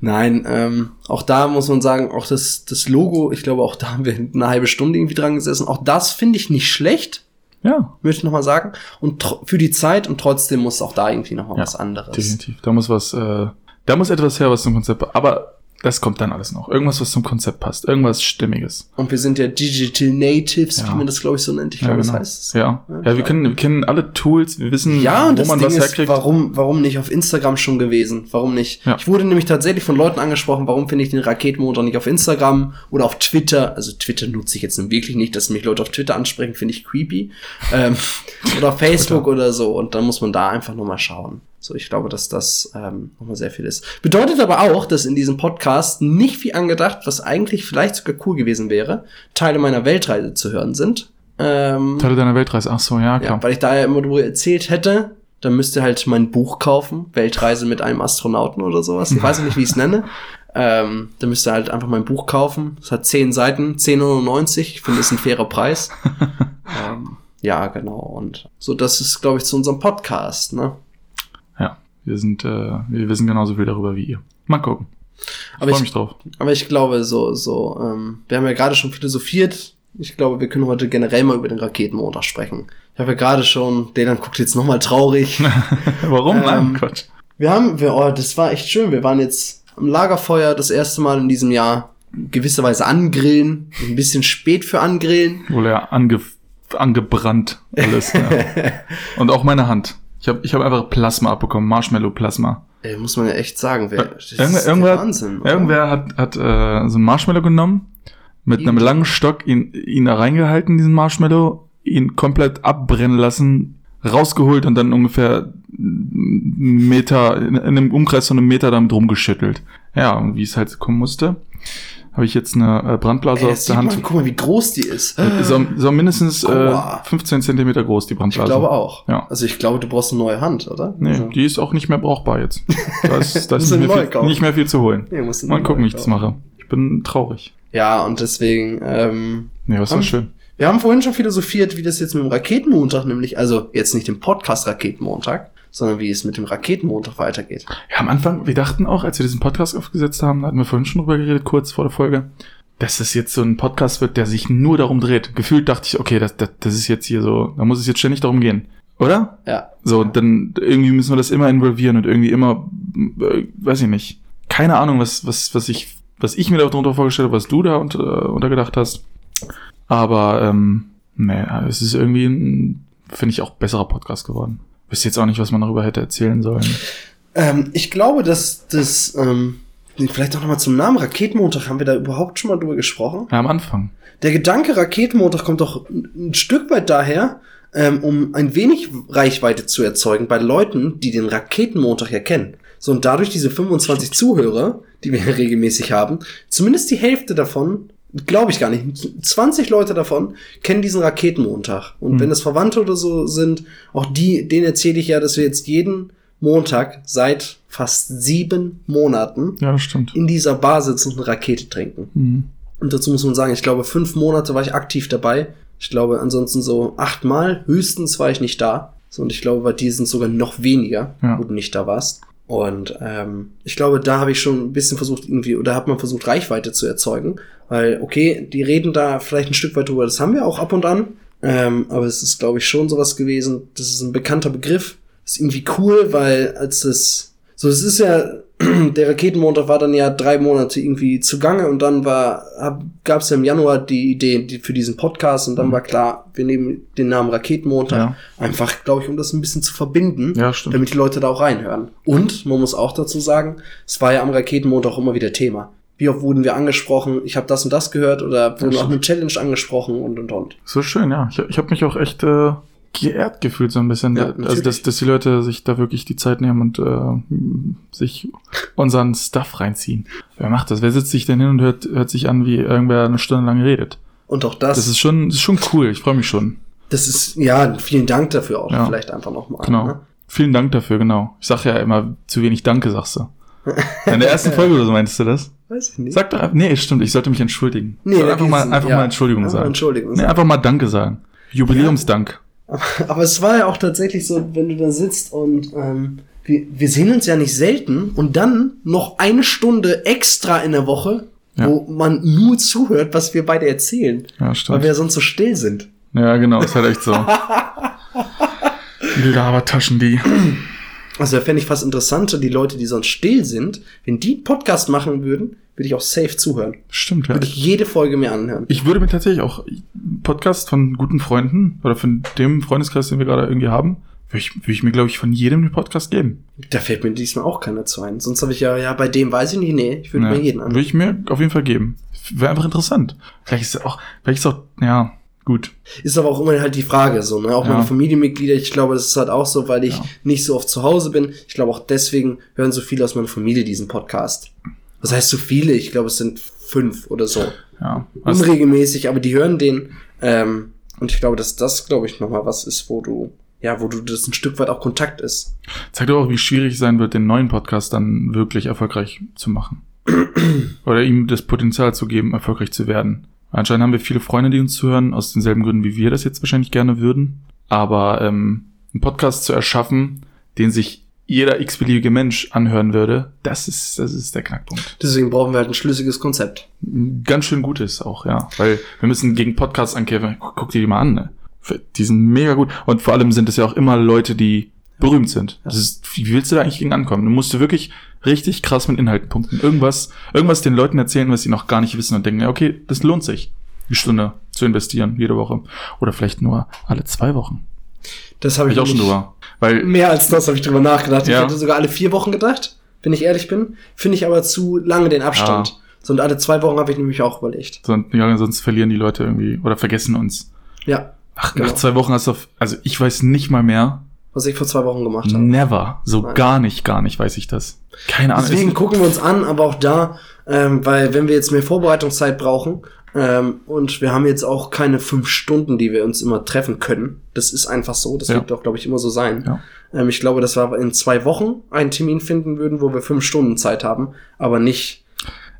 Nein, ähm, auch da muss man sagen, auch das, das Logo, ich glaube, auch da haben wir eine halbe Stunde irgendwie dran gesessen. Auch das finde ich nicht schlecht, Ja, möchte ich nochmal sagen. Und für die Zeit und trotzdem muss auch da irgendwie nochmal Ja, was anderes. definitiv. Da muss was, äh, da muss etwas her, was zum Konzept, aber das kommt dann alles noch. Irgendwas, was zum Konzept passt. Irgendwas Stimmiges. Und wir sind ja Digital Natives, Ja. wie man das, glaube ich, so nennt. Ich glaube, das heißt es. Ja. Ja, Ja, wir können, wir kennen alle Tools, wir wissen, Ja, und wo das man Ding was ist, herkriegt. warum, warum nicht auf Instagram schon gewesen? Warum nicht? Ja. Ich wurde nämlich tatsächlich von Leuten angesprochen, warum finde ich den Raketenmotor nicht auf Instagram oder auf Twitter? Also Twitter nutze ich jetzt nun wirklich nicht, dass mich Leute auf Twitter ansprechen, finde ich creepy. ähm, oder auf Facebook oder so. Und dann muss man da einfach nochmal schauen. So, ich glaube, dass das ähm, nochmal sehr viel ist. Bedeutet aber auch, dass in diesem Podcast nicht wie angedacht, was eigentlich vielleicht sogar cool gewesen wäre, Teile meiner Weltreise zu hören sind. Ähm, Teile deiner Weltreise. Ach so, ja, klar. ja, weil ich da ja immer drüber erzählt hätte, dann müsst ihr halt mein Buch kaufen, Weltreise mit einem Astronauten oder sowas. Ich weiß nicht, wie ich es nenne. Ähm, dann müsst ihr halt einfach mein Buch kaufen. Es hat zehn Seiten, 10,99. Ich finde, das ist ein fairer Preis. ähm, ja, genau. Und so, das ist, glaube ich, zu unserem Podcast, ne? Wir sind, äh, wir wissen genauso viel darüber wie ihr. Mal gucken. Aber Freue ich, mich drauf. aber ich glaube, so, so, ähm, wir haben ja gerade schon philosophiert. Ich glaube, wir können heute generell mal über den Raketenmontag sprechen. Ich habe ja gerade schon, Delan guckt jetzt nochmal traurig. Warum? Ähm, Nein, Quatsch. Wir haben, wir, oh, das war echt schön. Wir waren jetzt am Lagerfeuer das erste Mal in diesem Jahr gewisserweise angrillen. Ein bisschen spät für angrillen. Wohl ja ange, angebrannt alles. ja. Und auch meine Hand. Ich habe ich hab einfach Plasma abbekommen, Marshmallow-Plasma. Ey, muss man ja echt sagen. Wer, das Irgendwer, ist irgendwer, Wahnsinn. oder? irgendwer hat, hat äh, so ein Marshmallow genommen, mit einem Ihn- langen Stock ihn, ihn da reingehalten, diesen Marshmallow, ihn komplett abbrennen lassen, rausgeholt und dann ungefähr einen Meter, in, in einem Umkreis von einem Meter damit rumgeschüttelt. Ja, und wie es halt kommen musste, habe ich jetzt eine äh, Brandblase Ey, aus der Hand. man, guck mal, wie groß die ist. So, so mindestens äh, Aua. 15 Zentimeter groß, die Ich Brandblase. glaube auch. Ja. Also ich glaube, du brauchst eine neue Hand, oder? Nee, also, die ist auch nicht mehr brauchbar jetzt. Da ist, da ist nicht, mehr viel, nicht mehr viel zu holen. nee, Mal gucken, wie ich das mache. Ich bin traurig. Ja, und deswegen, ähm, Nee, was war schön. wir haben vorhin schon philosophiert, wie das jetzt mit dem Raketenmontag nämlich, also jetzt nicht dem Podcast Raketenmontag, sondern wie es mit dem Raketenmontag weitergeht. Ja, am Anfang, wir dachten auch, als wir diesen Podcast aufgesetzt haben, da hatten wir vorhin schon drüber geredet, kurz vor der Folge, dass das jetzt so ein Podcast wird, der sich nur darum dreht. Gefühlt dachte ich, okay, das, das, das ist jetzt hier so, da muss es jetzt ständig darum gehen. Oder? Ja. So, dann irgendwie müssen wir das immer involvieren und irgendwie immer, äh, weiß ich nicht. Keine Ahnung, was, was, was ich, was ich mir darunter vorgestellt habe, was du da unter, äh, untergedacht hast. Aber, ähm, nee, es ist irgendwie ein, finde ich, auch besserer Podcast geworden. Wisst jetzt auch nicht, was man darüber hätte erzählen sollen. Ähm, ich glaube, dass das, ähm, vielleicht auch nochmal zum Namen Raketenmontag, haben wir da überhaupt schon mal drüber gesprochen? Ja, am Anfang. Der Gedanke Raketenmontag kommt doch ein Stück weit daher, ähm, um ein wenig Reichweite zu erzeugen bei Leuten, die den Raketenmontag ja kennen. So, und dadurch diese 25 Zuhörer, die wir regelmäßig haben, zumindest die Hälfte davon, glaube ich gar nicht, 20 Leute davon kennen diesen Raketenmontag. Und Hm. wenn das Verwandte oder so sind, auch die, denen erzähle ich ja, dass wir jetzt jeden Montag seit fast sieben Monaten Ja, in dieser Bar sitzen und eine Rakete trinken. Mhm. Und dazu muss man sagen, ich glaube, fünf Monate war ich aktiv dabei. Ich glaube, ansonsten so achtmal höchstens war ich nicht da. So, und ich glaube, bei dir sind sogar noch weniger, Ja. wo du nicht da warst. Und ähm, ich glaube, da habe ich schon ein bisschen versucht, irgendwie, oder hat man versucht, Reichweite zu erzeugen. Weil, okay, die reden da vielleicht ein Stück weit drüber, das haben wir auch ab und an. Ähm, aber es ist, glaube ich, schon sowas gewesen. Das ist ein bekannter Begriff. Ist irgendwie cool, weil als es, so, es ist ja, der Raketenmontag war dann ja drei Monate irgendwie zugange und dann war, gab es ja im Januar die Idee die, für diesen Podcast und dann Mhm. war klar, wir nehmen den Namen Raketenmontag. Ja. Einfach, glaube ich, um das ein bisschen zu verbinden, Ja, damit die Leute da auch reinhören. Und man muss auch dazu sagen, es war ja am Raketenmontag immer wieder Thema. Wie oft wurden wir angesprochen, ich habe das und das gehört oder wurden auch eine Challenge angesprochen und und und. So schön, ja. Ich, ich habe mich auch echt äh, geehrt gefühlt so ein bisschen. Ja, also, dass, dass die Leute sich da wirklich die Zeit nehmen und äh, sich unseren Stuff reinziehen. Wer macht das? Wer sitzt sich denn hin und hört, hört sich an, wie irgendwer eine Stunde lang redet? Und auch das, Das ist schon, das ist schon cool. Ich freue mich schon. das ist, ja, vielen Dank dafür auch, Ja. vielleicht einfach nochmal. Genau. Ne? Vielen Dank dafür, genau. Ich sag ja immer zu wenig Danke, sagst du. In der ersten Folge oder so meinst du das? Weiß ich nicht. Sag doch, nee, stimmt, ich sollte mich entschuldigen. Nee, einfach mal, einfach ja. mal Entschuldigung Einfach sagen. Entschuldigung Nee, einfach mal Danke sagen. Jubiläumsdank. Aber es war ja auch tatsächlich so, wenn du da sitzt und ähm, wir, wir sehen uns ja nicht selten und dann noch eine Stunde extra in der Woche, Ja. wo man nur zuhört, was wir beide erzählen. Ja, Weil stimmt. wir ja sonst so still sind. Ja, genau, ist halt echt so. Labertaschen, die. Also da fände ich fast interessanter, die Leute, die sonst still sind, wenn die einen Podcast machen würden, würde ich auch safe zuhören. Stimmt, ja. Würde ich jede Folge mir anhören. Ich würde mir tatsächlich auch Podcast von guten Freunden oder von dem Freundeskreis, den wir gerade irgendwie haben, würde ich, würde ich mir, glaube ich, von jedem einen Podcast geben. Da fällt mir diesmal auch keiner zu ein. Sonst habe ich ja, ja, bei dem weiß ich nicht, nee, ich würde Ja, mir jeden würde anhören. ich mir auf jeden Fall geben. Wäre einfach interessant. Vielleicht ist es auch, vielleicht ist auch, ja, gut. Ist aber auch immer halt die Frage, so, ne? Auch Ja. meine Familienmitglieder, ich glaube, das ist halt auch so, weil ich Ja. nicht so oft zu Hause bin. Ich glaube auch deswegen hören so viele aus meiner Familie diesen Podcast. Was heißt so viele? Ich glaube, es sind fünf oder so. Ja. Was, Unregelmäßig, aber die hören den. Ähm, und ich glaube, dass das, glaube ich, nochmal was ist, wo du, ja, wo du das ein Stück weit auch Kontakt ist. zeigt aber auch, wie schwierig es sein wird, den neuen Podcast dann wirklich erfolgreich zu machen. Oder ihm das Potenzial zu geben, erfolgreich zu werden. Anscheinend haben wir viele Freunde, die uns zuhören, aus denselben Gründen, wie wir das jetzt wahrscheinlich gerne würden. Aber ähm, einen Podcast zu erschaffen, den sich jeder x-beliebige Mensch anhören würde, das ist, das ist der Knackpunkt. Deswegen brauchen wir halt ein schlüssiges Konzept. Ganz schön gut ist auch, ja. Weil wir müssen gegen Podcasts ankämpfen. Guck dir die mal an, ne? Die sind mega gut. Und vor allem sind es ja auch immer Leute, die berühmt sind. Das ist, wie willst du da eigentlich gegen ankommen? Du musst du wirklich richtig krass mit Inhalten punkten. Irgendwas, irgendwas den Leuten erzählen, was sie noch gar nicht wissen und denken, ja, okay, das lohnt sich, die Stunde zu investieren, jede Woche. Oder vielleicht nur alle zwei Wochen. Das habe Hab ich, auch schon drüber. Weil, Mehr als das habe ich drüber nachgedacht. Ja. Ich hätte sogar alle vier Wochen gedacht, wenn ich ehrlich bin. Finde ich aber zu lange den Abstand. Ja. So, und alle zwei Wochen habe ich nämlich auch überlegt. sonst, ja, sonst verlieren die Leute irgendwie oder vergessen uns. Ja, Ach, Genau. nach zwei Wochen hast du, auf, also ich weiß nicht mal mehr, was ich vor zwei Wochen gemacht habe. Never. So Nein. gar nicht, gar nicht weiß ich das. Keine Ahnung. Deswegen Es- gucken wir uns an, aber auch da, ähm, weil wenn wir jetzt mehr Vorbereitungszeit brauchen ähm, und wir haben jetzt auch keine fünf Stunden, die wir uns immer treffen können, das ist einfach so, das Ja. wird auch, glaube ich, immer so sein. Ja. Ähm, ich glaube, dass wir in zwei Wochen einen Termin finden würden, wo wir fünf Stunden Zeit haben, aber nicht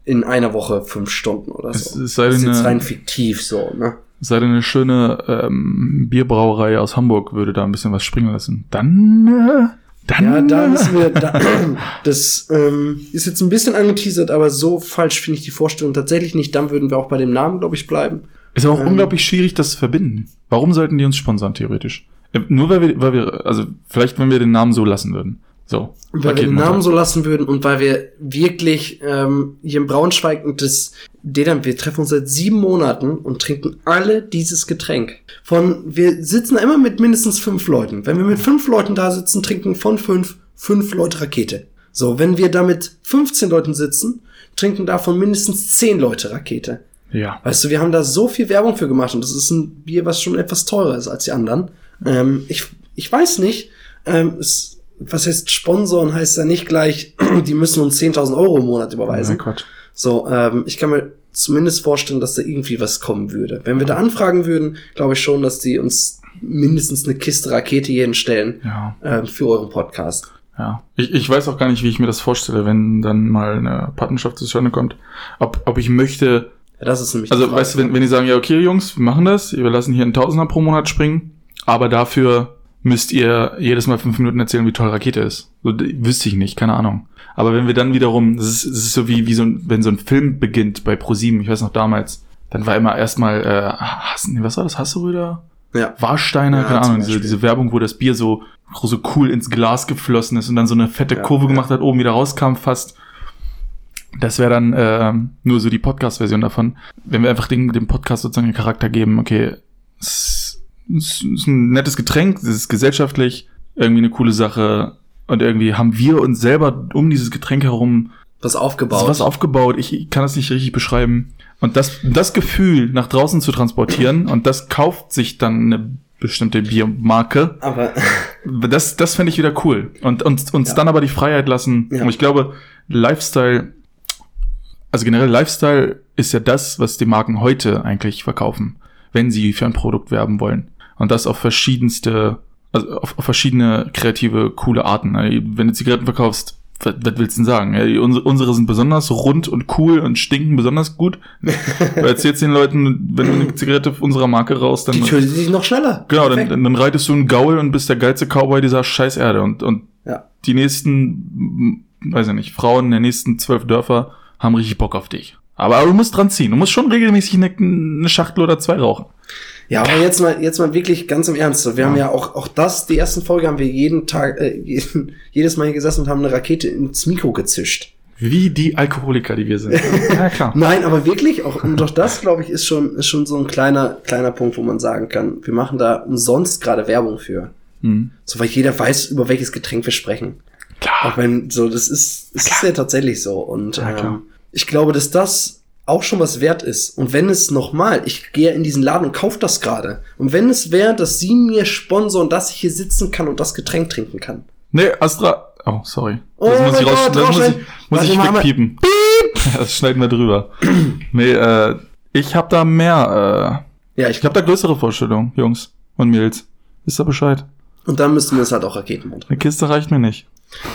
in einer Woche fünf Stunden oder so. es sei das ist denn, jetzt rein fiktiv so, ne? Sei denn eine schöne ähm, Bierbrauerei aus Hamburg würde da ein bisschen was springen lassen. Dann, äh, dann. Ja, da äh, müssen wir, da, das ähm, ist jetzt ein bisschen angeteasert, aber so falsch finde ich die Vorstellung tatsächlich nicht. Dann würden wir auch bei dem Namen, glaube ich, bleiben. Ist aber auch ähm, unglaublich schwierig, das zu verbinden. Warum sollten die uns sponsern, theoretisch? Äh, Nur weil wir, weil wir, also vielleicht, wenn wir den Namen so lassen würden. So. Weil wir den. Namen so lassen würden und weil wir wirklich ähm, hier in Braunschweig und das, Dedan, wir treffen uns seit sieben Monaten und trinken alle dieses Getränk. Von, wir sitzen immer mit mindestens fünf Leuten. Wenn wir mit fünf Leuten da sitzen, trinken von fünf, fünf Leute Rakete. So, wenn wir da mit 15 Leuten sitzen, trinken davon mindestens zehn Leute Rakete. Ja. Weißt du, wir haben da so viel Werbung für gemacht und das ist ein Bier, was schon etwas teurer ist als die anderen. Ähm, ich, ich weiß nicht, ähm, es, was heißt Sponsoren, heißt ja nicht gleich, die müssen uns 10.000 Euro im Monat überweisen. Mein Gott. So, ähm, ich kann mir zumindest vorstellen, dass da irgendwie was kommen würde. Wenn wir da anfragen würden, glaube ich schon, dass die uns mindestens eine Kiste Rakete jeden stellen Ja. ähm, für euren Podcast. Ja. Ich, ich weiß auch gar nicht, wie ich mir das vorstelle, wenn dann mal eine Partnerschaft zustande kommt. Ob, ob ich möchte, Ja, das ist nämlich also weißt du, wenn, wenn die sagen, ja, okay, Jungs, wir machen das, wir lassen hier einen Tausender pro Monat springen, aber dafür müsst ihr jedes Mal fünf Minuten erzählen, wie toll Rakete ist. So, wüsste ich nicht, keine Ahnung. Aber wenn wir dann wiederum, das ist, das ist so wie, wie so ein, wenn so ein Film beginnt bei ProSieben, ich weiß noch damals, dann war immer erstmal, äh, Hass, nee, was war das, Hasseröder? ja. Warsteiner, Ja, keine Ahnung, diese, diese Werbung, wo das Bier so, so cool ins Glas geflossen ist und dann so eine fette Ja, Kurve ja. gemacht hat, oben wieder rauskam fast. Das wäre dann ähm, nur so die Podcast-Version davon. Wenn wir einfach dem, dem Podcast sozusagen einen Charakter geben, okay, ist, ist ein nettes Getränk, es ist gesellschaftlich, irgendwie eine coole Sache und irgendwie haben wir uns selber um dieses Getränk herum Was aufgebaut. was aufgebaut. Ich, ich kann das nicht richtig beschreiben. Und das, das Gefühl nach draußen zu transportieren und das kauft sich dann eine bestimmte Biermarke. Aber Das, das fände ich wieder cool. Und uns, uns Ja. dann aber die Freiheit lassen. Ja. Und ich glaube, Lifestyle, also generell Lifestyle ist ja das, was die Marken heute eigentlich verkaufen, wenn sie für ein Produkt werben wollen. Und das auf verschiedenste, also auf, auf verschiedene kreative, coole Arten. Also, Wenn du Zigaretten verkaufst, was, was willst du denn sagen? Ja, unsere, unsere sind besonders rund und cool und stinken besonders gut. du erzählst den Leuten, wenn du eine Zigarette unserer Marke raus, dann die tötet dich noch schneller. Genau, dann, dann, dann reitest du einen Gaul und bist der geilste Cowboy dieser scheiß Erde. Und, und Ja. die nächsten, weiß ich nicht, Frauen der nächsten zwölf Dörfer haben richtig Bock auf dich. Aber, aber du musst dran ziehen. Du musst schon regelmäßig eine, eine Schachtel oder zwei rauchen. Ja, aber jetzt mal, jetzt mal wirklich ganz im Ernst. so, Wir haben ja auch, auch das, die ersten Folge haben wir jeden Tag, äh, jeden, jedes Mal hier gesessen und haben eine Rakete ins Mikro gezischt. Wie die Alkoholiker, die wir sind. ja, klar. Nein, aber wirklich, auch, und doch das, glaube ich, ist schon, ist schon so ein kleiner, kleiner Punkt, wo man sagen kann, wir machen da umsonst gerade Werbung für. Mhm. So, weil jeder weiß, über welches Getränk wir sprechen. Auch Klar. wenn, so, das ist, es ist ja tatsächlich so. Und Ja, ähm, ich glaube, dass das auch schon was wert ist. Und wenn es nochmal, ich gehe in diesen Laden und kaufe das gerade. Und wenn es wäre, dass sie mir sponsoren, dass ich hier sitzen kann und das Getränk trinken kann. Nee, Astra. Oh, sorry. Oh Das muss ich raus, das muss ich, muss ich wegpiepen. Ja, das schneiden wir drüber. nee, äh, ich habe da mehr, äh, Ja, ich ich habe da größere Vorstellungen, Jungs und Mädels. Wisst ihr Bescheid? Und dann müssten wir es halt auch Raketenmond. Eine Kiste reicht mir nicht.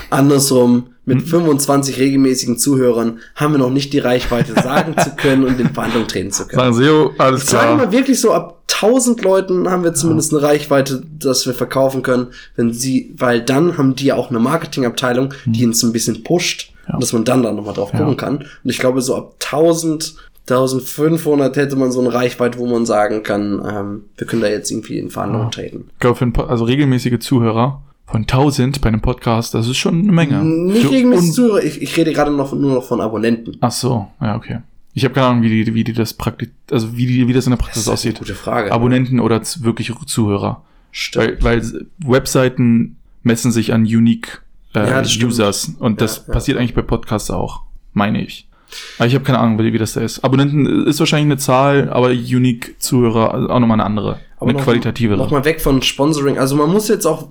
Andersrum, mit Hm. 25 regelmäßigen Zuhörern haben wir noch nicht die Reichweite, sagen zu können und in Verhandlungen treten zu können. Sagen Sie, jo, alles Ich sage klar. mal wirklich so, ab 1000 Leuten haben wir zumindest eine Reichweite, dass wir verkaufen können, wenn sie, weil dann haben die ja auch eine Marketingabteilung, die uns ein bisschen pusht, Ja. und dass man dann da nochmal drauf Ja. gucken kann. Und ich glaube, so ab 1000, 1500 hätte man so eine Reichweite, wo man sagen kann, ähm, wir können da jetzt irgendwie in Verhandlungen Ja. treten. Ich glaube, für ein Po- also regelmäßige Zuhörer von 1000 bei einem Podcast, das ist schon eine Menge. Nicht regelmäßig un- Zuhörer, ich, ich rede gerade noch nur noch von Abonnenten. Ach so, ja, okay. Ich habe keine Ahnung, wie die, wie die das praktisch, also wie, die, wie das in der Praxis eine aussieht. gute Frage. Abonnenten oder wirklich Zuhörer. Stimmt. Weil, weil Webseiten messen sich an unique äh, Ja, das stimmt. Users und das Ja, ja. passiert eigentlich bei Podcasts auch, meine ich. Aber ich habe keine Ahnung, wie, wie das da ist. Abonnenten ist wahrscheinlich eine Zahl, aber unique Zuhörer also auch nochmal eine andere, Aber eine noch- qualitative. Noch mal weg von Sponsoring. Also man muss jetzt auch,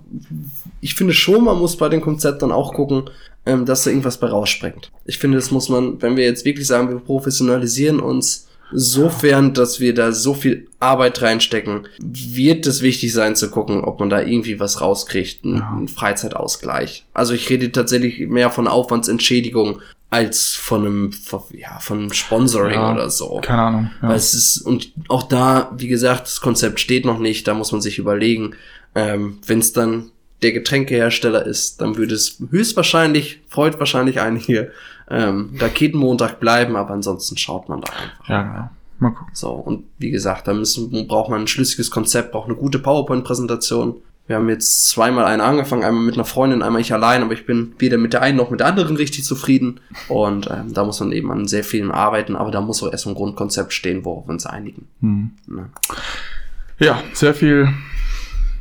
ich finde schon, man muss bei dem Konzept dann auch gucken, ähm, dass da irgendwas bei rausspringt. Ich finde, das muss man, wenn wir jetzt wirklich sagen, wir professionalisieren uns sofern, dass wir da so viel Arbeit reinstecken, wird es wichtig sein zu gucken, ob man da irgendwie was rauskriegt, einen, Ja. Freizeitausgleich. Also ich rede tatsächlich mehr von Aufwandsentschädigung als von einem, ja, von einem Sponsoring Ja, oder so. Keine Ahnung. Ja. Weil es ist, und auch da, wie gesagt, das Konzept steht noch nicht, da muss man sich überlegen, ähm, wenn es dann der Getränkehersteller ist, dann würde es höchstwahrscheinlich, freut wahrscheinlich einige, ähm, Raketenmontag bleiben, aber ansonsten schaut man da einfach. ja, genau. Mal gucken. So, und wie gesagt, da müssen, braucht man ein schlüssiges Konzept, braucht eine gute PowerPoint-Präsentation. Wir haben jetzt zweimal einen angefangen, einmal mit einer Freundin, einmal ich allein, aber ich bin weder mit der einen noch mit der anderen richtig zufrieden. Und ähm, da muss man eben an sehr vielen arbeiten, aber da muss auch erst ein Grundkonzept stehen, worauf wir uns einigen. Hm. Ne? Ja, sehr viel.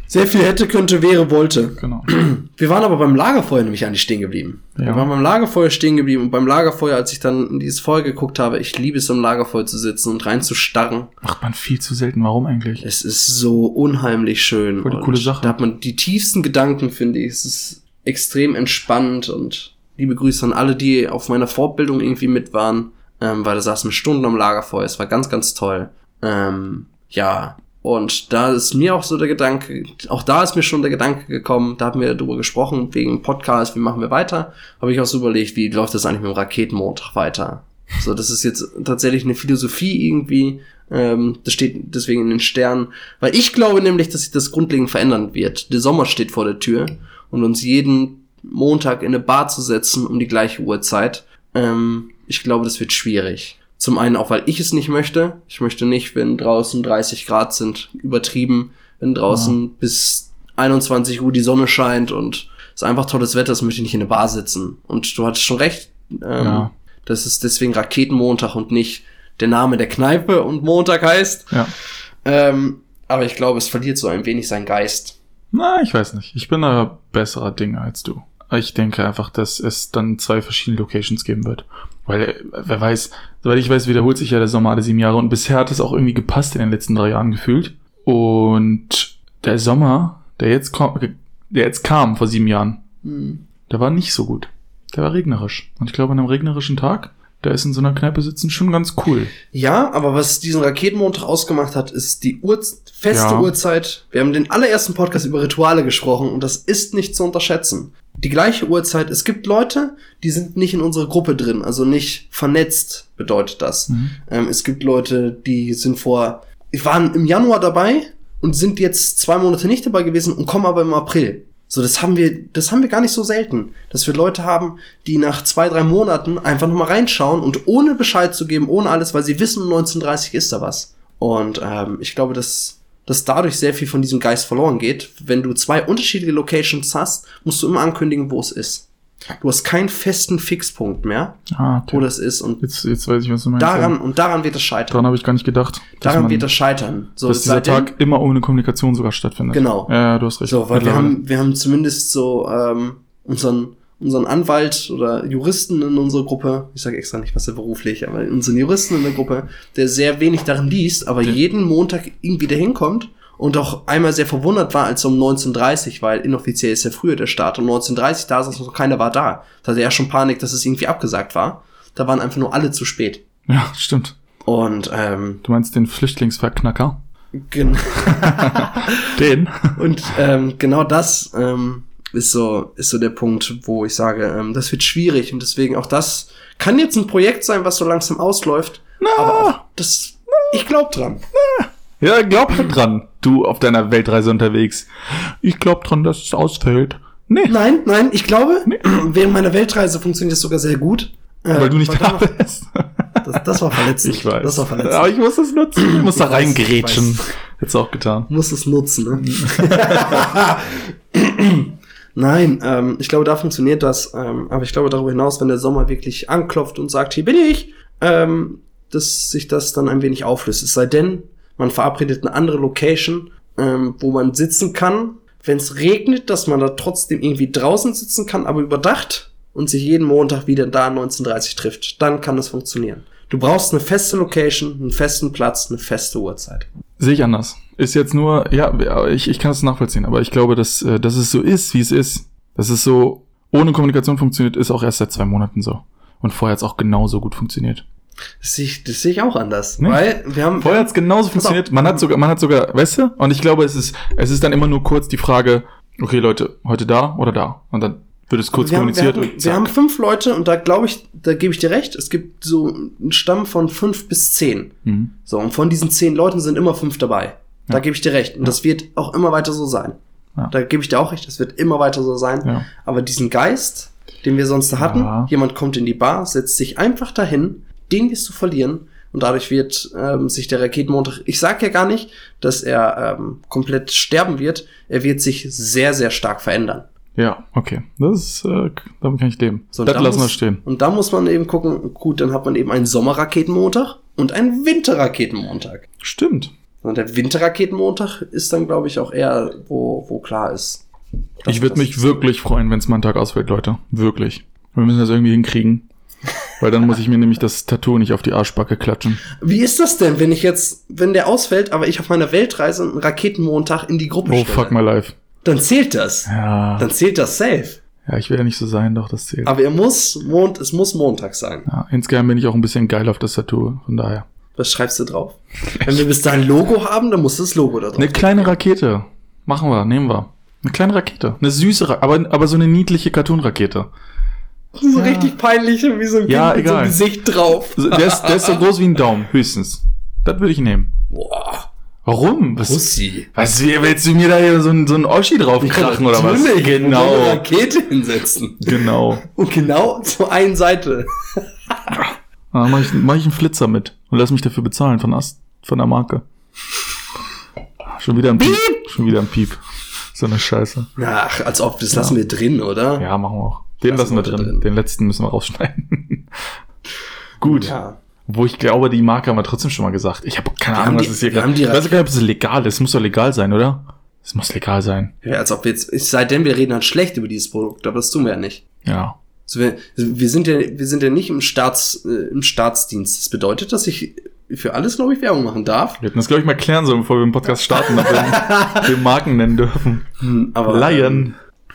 Sehr viel hätte, könnte, wäre, wollte. Genau. Wir waren aber beim Lagerfeuer nämlich eigentlich stehen geblieben. Ja. Wir waren beim Lagerfeuer stehen geblieben und beim Lagerfeuer, als ich dann in dieses Feuer geguckt habe, ich liebe es, im Lagerfeuer zu sitzen und reinzustarren. Macht man viel zu selten. Warum eigentlich? Es ist so unheimlich schön. Voll die coole Sache. Da hat man die tiefsten Gedanken, finde ich. Es ist extrem entspannt und liebe Grüße an alle, die auf meiner Fortbildung irgendwie mit waren, ähm, weil da saßen wir Stunden am Lagerfeuer. Es war ganz, ganz toll. Ähm, ja, und da ist mir auch so der Gedanke, auch da ist mir schon der Gedanke gekommen, da haben wir darüber gesprochen, wegen Podcast, wie machen wir weiter, habe ich auch so überlegt, wie läuft das eigentlich mit dem Raketenmontag weiter? So, das ist jetzt tatsächlich eine Philosophie irgendwie, ähm, das steht deswegen in den Sternen, weil ich glaube nämlich, dass sich das grundlegend verändern wird. Der Sommer steht vor der Tür und uns jeden Montag in eine Bar zu setzen um die gleiche Uhrzeit, ähm, ich glaube, das wird schwierig. Zum einen auch, weil ich es nicht möchte. Ich möchte nicht, wenn draußen 30 Grad sind, übertrieben, wenn draußen bis 21 Uhr die Sonne scheint und es ist einfach tolles Wetter ist, möchte ich nicht in eine Bar sitzen. Und du hattest schon recht, ähm, Ja. das ist deswegen Raketenmontag und nicht der Name der Kneipe und Montag heißt. Ja. Ähm, aber ich glaube, es verliert so ein wenig seinen Geist. Na, ich weiß nicht. Ich bin da besserer Dinge als du. Ich denke einfach, dass es dann zwei verschiedene Locations geben wird. Weil, äh, wer weiß, soweit ich weiß, wiederholt sich ja der Sommer alle sieben Jahre und bisher hat es auch irgendwie gepasst in den letzten drei Jahren gefühlt. Und der Sommer, der jetzt, kom der jetzt kam vor sieben Jahren, der war nicht so gut. Der war regnerisch. Und ich glaube, an einem regnerischen Tag, da ist in so einer Kneipe sitzen schon ganz cool. Ja, aber was diesen Raketenmontag ausgemacht hat, ist die Uhr feste Ja. Uhrzeit. Wir haben den allerersten Podcast über Rituale gesprochen und das ist nicht zu unterschätzen. Die gleiche Uhrzeit. Es gibt Leute, die sind nicht in unserer Gruppe drin, also nicht vernetzt, bedeutet das. Mhm. Ähm, es gibt Leute, die sind vor, waren im Januar dabei und sind jetzt zwei Monate nicht dabei gewesen und kommen aber im April. So, das haben wir, das haben wir gar nicht so selten, dass wir Leute haben, die nach zwei, drei Monaten einfach nochmal reinschauen und ohne Bescheid zu geben, ohne alles, weil sie wissen, um 1930 ist da was. Und ähm, ich glaube, dass, dass dadurch sehr viel von diesem Geist verloren geht. Wenn du zwei unterschiedliche Locations hast, musst du immer ankündigen, wo es ist. Du hast keinen festen Fixpunkt mehr, Ah, okay. wo das ist. Und Jetzt, jetzt weiß ich, was du meinst. daran, und daran wird es scheitern. Daran habe ich gar nicht gedacht. Daran wird das scheitern. So, dass es dieser Tag immer ohne Kommunikation sogar stattfindet. Genau. Ja, du hast recht. So, weil wir haben, wir haben zumindest so ähm, unseren, unseren Anwalt oder Juristen in unserer Gruppe, ich sage extra nicht, was er beruflich, aber unseren Juristen in der Gruppe, der sehr wenig darin liest, aber jeden Montag irgendwie dahin kommt und auch einmal sehr verwundert war, als er um 19.30 weil inoffiziell ist ja früher der Start, um 19.30 da saß noch keiner war da. Da hatte er schon Panik, dass es irgendwie abgesagt war. Da waren einfach nur alle zu spät. Ja, stimmt. Und ähm, Du meinst den Flüchtlingsverknacker? gen Den? Und ähm, genau das ähm, ist so ist so der Punkt, wo ich sage, ähm, das wird schwierig und deswegen auch das kann jetzt ein Projekt sein, was so langsam ausläuft. Aber auch das, ich glaube dran. Ja, glaub dran. Du auf deiner Weltreise unterwegs. Ich glaub dran, dass es ausfällt. Nee, Nein, nein, ich glaube, während meiner Weltreise funktioniert das sogar sehr gut. Äh, weil du nicht da bist. Das, das war verletzend. Ich weiß. Das war verletzend. Aber ich muss das nutzen. Ich muss da Ich weiß, reingrätschen. Hättest du auch getan. muss es nutzen, ne? Nein, ähm, ich glaube, da funktioniert das. Ähm, aber ich glaube darüber hinaus, wenn der Sommer wirklich anklopft und sagt, hier bin ich, ähm, dass sich das dann ein wenig auflöst. Es sei denn, man verabredet eine andere Location, ähm, wo man sitzen kann. Wenn es regnet, dass man da trotzdem irgendwie draußen sitzen kann, aber überdacht und sich jeden Montag wieder da 19.30 trifft. Dann kann das funktionieren. Du brauchst eine feste Location, einen festen Platz, eine feste Uhrzeit. Sehe ich anders. Ist jetzt nur, ja, ich, ich kann es nachvollziehen, aber ich glaube, dass, äh, dass es so ist, wie es ist. Dass es so ohne Kommunikation funktioniert, ist auch erst seit zwei Monaten so. Und vorher hat es auch genauso gut funktioniert. Das sehe ich, das sehe ich auch anders. Nee. Weil wir haben. Vorher hat es genauso auf. funktioniert. Man hat sogar, man hat sogar, weißt du? Und ich glaube, es ist, es ist dann immer nur kurz die Frage, okay, Leute, heute da oder da? Und dann wird es kurz wir haben, wir, kommuniziert haben, und wir haben fünf Leute und da glaube ich, da gebe ich dir recht, es gibt so einen Stamm von fünf bis zehn. Mhm. So, und von diesen zehn Leuten sind immer fünf dabei. Da gebe ich dir recht. Und das wird auch immer weiter so sein. Da gebe ich dir auch recht, das wird immer weiter so sein. Aber diesen Geist, den wir sonst hatten, jemand kommt in die Bar, setzt sich einfach dahin, den wirst du verlieren. und dadurch wird ähm, sich der Raketenmontag, ich sag ja gar nicht, dass er ähm, komplett sterben wird, er wird sich sehr, sehr stark verändern. Ja, okay. Das ist, äh, damit kann ich leben. So, das da lassen wir muss- stehen. Und da muss man eben gucken, gut, dann hat man eben einen Sommerraketenmontag und einen Winterraketenmontag. Stimmt. Und der Winterraketenmontag ist dann, glaube ich, auch eher, wo, wo klar ist. ich würde mich wirklich freuen, wenn es mal einen Tag ausfällt, Leute. Wirklich. Wir müssen das irgendwie hinkriegen. Weil dann muss ich mir nämlich das Tattoo nicht auf die Arschbacke klatschen. Wie ist das denn, wenn ich jetzt, wenn der ausfällt, aber ich auf meiner Weltreise einen Raketenmontag in die Gruppe Oh, stelle? fuck my life. Dann zählt das. Ja. Dann zählt das safe. Ja, ich will ja nicht so sein, doch, das zählt. Aber er muss, Mond, es muss Montag sein. Ja, insgeheim bin ich auch ein bisschen geil auf das Tattoo, von daher. Was schreibst du drauf? Wenn wir bis dahin ein Logo haben, dann muss das Logo da drauf. Eine kleine Rakete. Machen wir, nehmen wir. Eine kleine Rakete. Eine süße, Ra aber, aber so eine niedliche Cartoon-Rakete. So richtig peinlich, wie so ein Ja, Kind mit so egal. einem Gesicht drauf. Der ist, der ist so groß wie ein Daumen, höchstens. Das würde ich nehmen. Boah, Warum? Was, Pussy. was willst du mir da hier so ein, so ein Oschi draufkrachen oder was? Natürlich, Eine Genau. Rakete hinsetzen. Genau. Und genau zur einen Seite. Dann mache ich, mach ich einen Flitzer mit und lass mich dafür bezahlen von, Ast, von der Marke. Schon wieder ein Piep. Schon wieder ein Piep. So eine Scheiße. Ach, als ob, das lassen wir drin, oder? Ja, machen wir auch. Den lassen, Lassen wir drin. drin. Den letzten müssen wir rausschneiden. Gut. Ja. Wo ich glaube, die Marke haben wir trotzdem schon mal gesagt. Ich habe keine Wir Ahnung, was die- ist hier gerade. die Ich weiß gar nicht, ob es legal ist. Es muss doch legal sein, oder? Es muss legal sein. ja. Als ob wir jetzt, seitdem wir reden halt schlecht über dieses Produkt, aber das tun wir ja nicht. Ja. Also wir, wir sind ja, wir sind ja nicht im Staats, äh, im Staatsdienst. Das bedeutet, dass ich für alles, glaube ich, Werbung machen darf. Wir hätten das, glaube ich, mal klären sollen, bevor wir den Podcast starten, ob wir den Marken nennen dürfen. Aber Lion.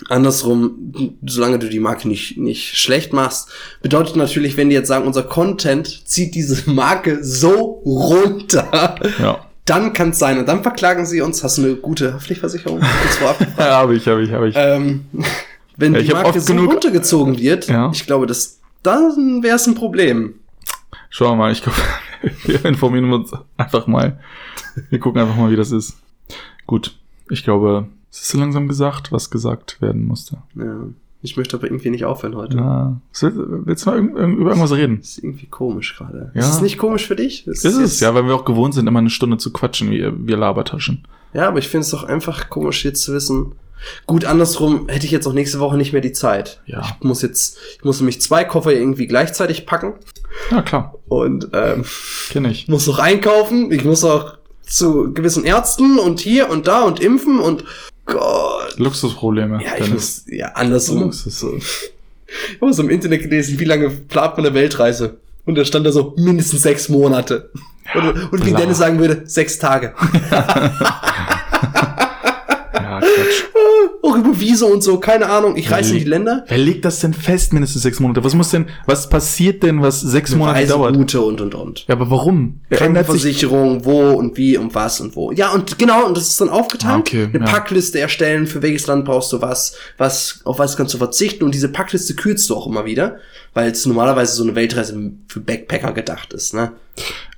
andersrum, solange du die Marke nicht, nicht schlecht machst, bedeutet natürlich, wenn die jetzt sagen, unser Content zieht diese Marke so runter, Ja. dann kann es sein. Und dann verklagen sie uns. Hast du eine gute Haftpflichtversicherung? Ja, habe ich, habe ich, habe ich. ähm, wenn Ja, die Marke so genug- runtergezogen wird, Ja. ich glaube, das, dann wäre es ein Problem. Schauen wir mal, ich glaube, wir informieren uns einfach mal. Wir gucken einfach mal, wie das ist. Gut, ich glaube, es ist so langsam gesagt, was gesagt werden musste. Ja. Ich möchte aber irgendwie nicht aufhören heute. Ja. Willst du mal über irgendwas reden? Das ist irgendwie komisch gerade. Ja. Ist es nicht komisch für dich? Das Ist es, jetzt- ja, weil wir auch gewohnt sind, immer eine Stunde zu quatschen, wie wir Labertaschen. Ja, aber ich finde es doch einfach komisch jetzt zu wissen. Gut, andersrum hätte ich jetzt auch nächste Woche nicht mehr die Zeit. Ja. Ich muss jetzt, ich muss nämlich zwei Koffer irgendwie gleichzeitig packen Ja, klar, und ähm, kenne ich. muss noch einkaufen. Ich muss auch zu gewissen Ärzten und hier und da und impfen und Gott. Luxusprobleme. Ja, ich Dennis. muss, ja, andersrum. Luxus. Ich habe so im Internet gelesen, wie lange plant man eine Weltreise? Und da stand da so mindestens sechs Monate. und, und wie. Dennis sagen würde, sechs Tage. Auch über Visa und so, keine Ahnung. Ich reise in die Länder. Wer legt das denn fest, mindestens sechs Monate? Was muss denn, was passiert denn, was sechs Monate dauert? Reiseroute und und und. Ja, aber warum? Er. Krankenversicherung, wo und wie und was und wo. Ja, und genau, und das ist dann aufgeteilt. Ah, okay, Eine ja. Packliste erstellen, für welches Land brauchst du was, was, auf was kannst du verzichten. Und diese Packliste kürzt du auch immer wieder, weil es normalerweise so eine Weltreise für Backpacker gedacht ist, ne?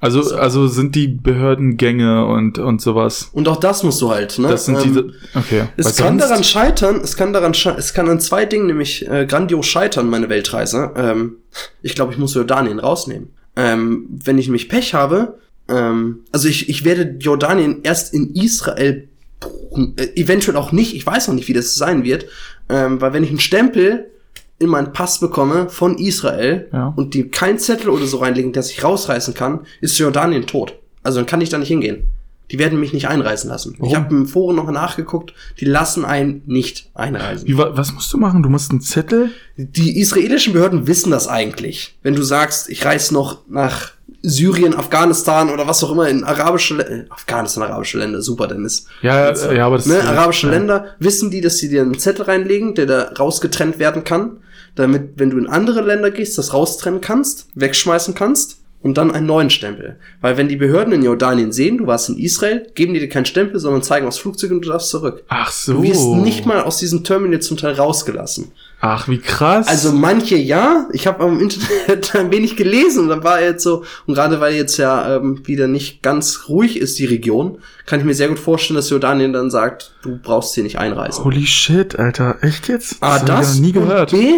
Also, also sind die Behördengänge und, und sowas. Und auch das musst du halt, ne? Das sind Ähm, diese, okay. Es Weil kann sonst- daran scheitern, es kann daran sche es kann an zwei Dingen nämlich äh, grandios scheitern, meine Weltreise. Ähm, ich glaube, ich muss Jordanien rausnehmen. Ähm, wenn ich nämlich Pech habe, ähm, also ich, ich werde Jordanien erst in Israel buchen, äh, eventuell auch nicht, ich weiß noch nicht, wie das sein wird, ähm, weil wenn ich einen Stempel in meinen Pass bekomme von Israel Ja. und die kein Zettel oder so reinlegen, dass ich rausreißen kann, ist Jordanien tot. Also dann kann ich da nicht hingehen. Die werden mich nicht einreisen lassen. Ich Warum? habe im Forum noch nachgeguckt, die lassen einen nicht einreisen. Wie, wa- was musst du machen? Du musst einen Zettel? Die israelischen Behörden wissen das eigentlich. Wenn du sagst, ich reise noch nach Syrien, Afghanistan oder was auch immer in arabische Lä- äh, Afghanistan, arabische Länder, super Dennis. Ja, ja, ja, aber das ne, arabische ja. Länder, wissen die, dass sie dir einen Zettel reinlegen, der da rausgetrennt werden kann, damit, wenn du in andere Länder gehst, das raustrennen kannst, wegschmeißen kannst und dann einen neuen Stempel. Weil wenn die Behörden in Jordanien sehen, du warst in Israel, geben die dir keinen Stempel, sondern zeigen aufs Flugzeug und du darfst zurück. Ach so. Du wirst nicht mal aus diesem Terminal zum Teil rausgelassen. Ach, wie krass. Also manche ja, ich habe am Internet ein wenig gelesen und dann war jetzt so, und gerade weil jetzt ja ähm, wieder nicht ganz ruhig ist die Region, kann ich mir sehr gut vorstellen, dass Jordanien dann sagt, du brauchst hier nicht einreisen. Holy shit, Alter. Echt jetzt? Ah, hab ich das ja nie gehört. B,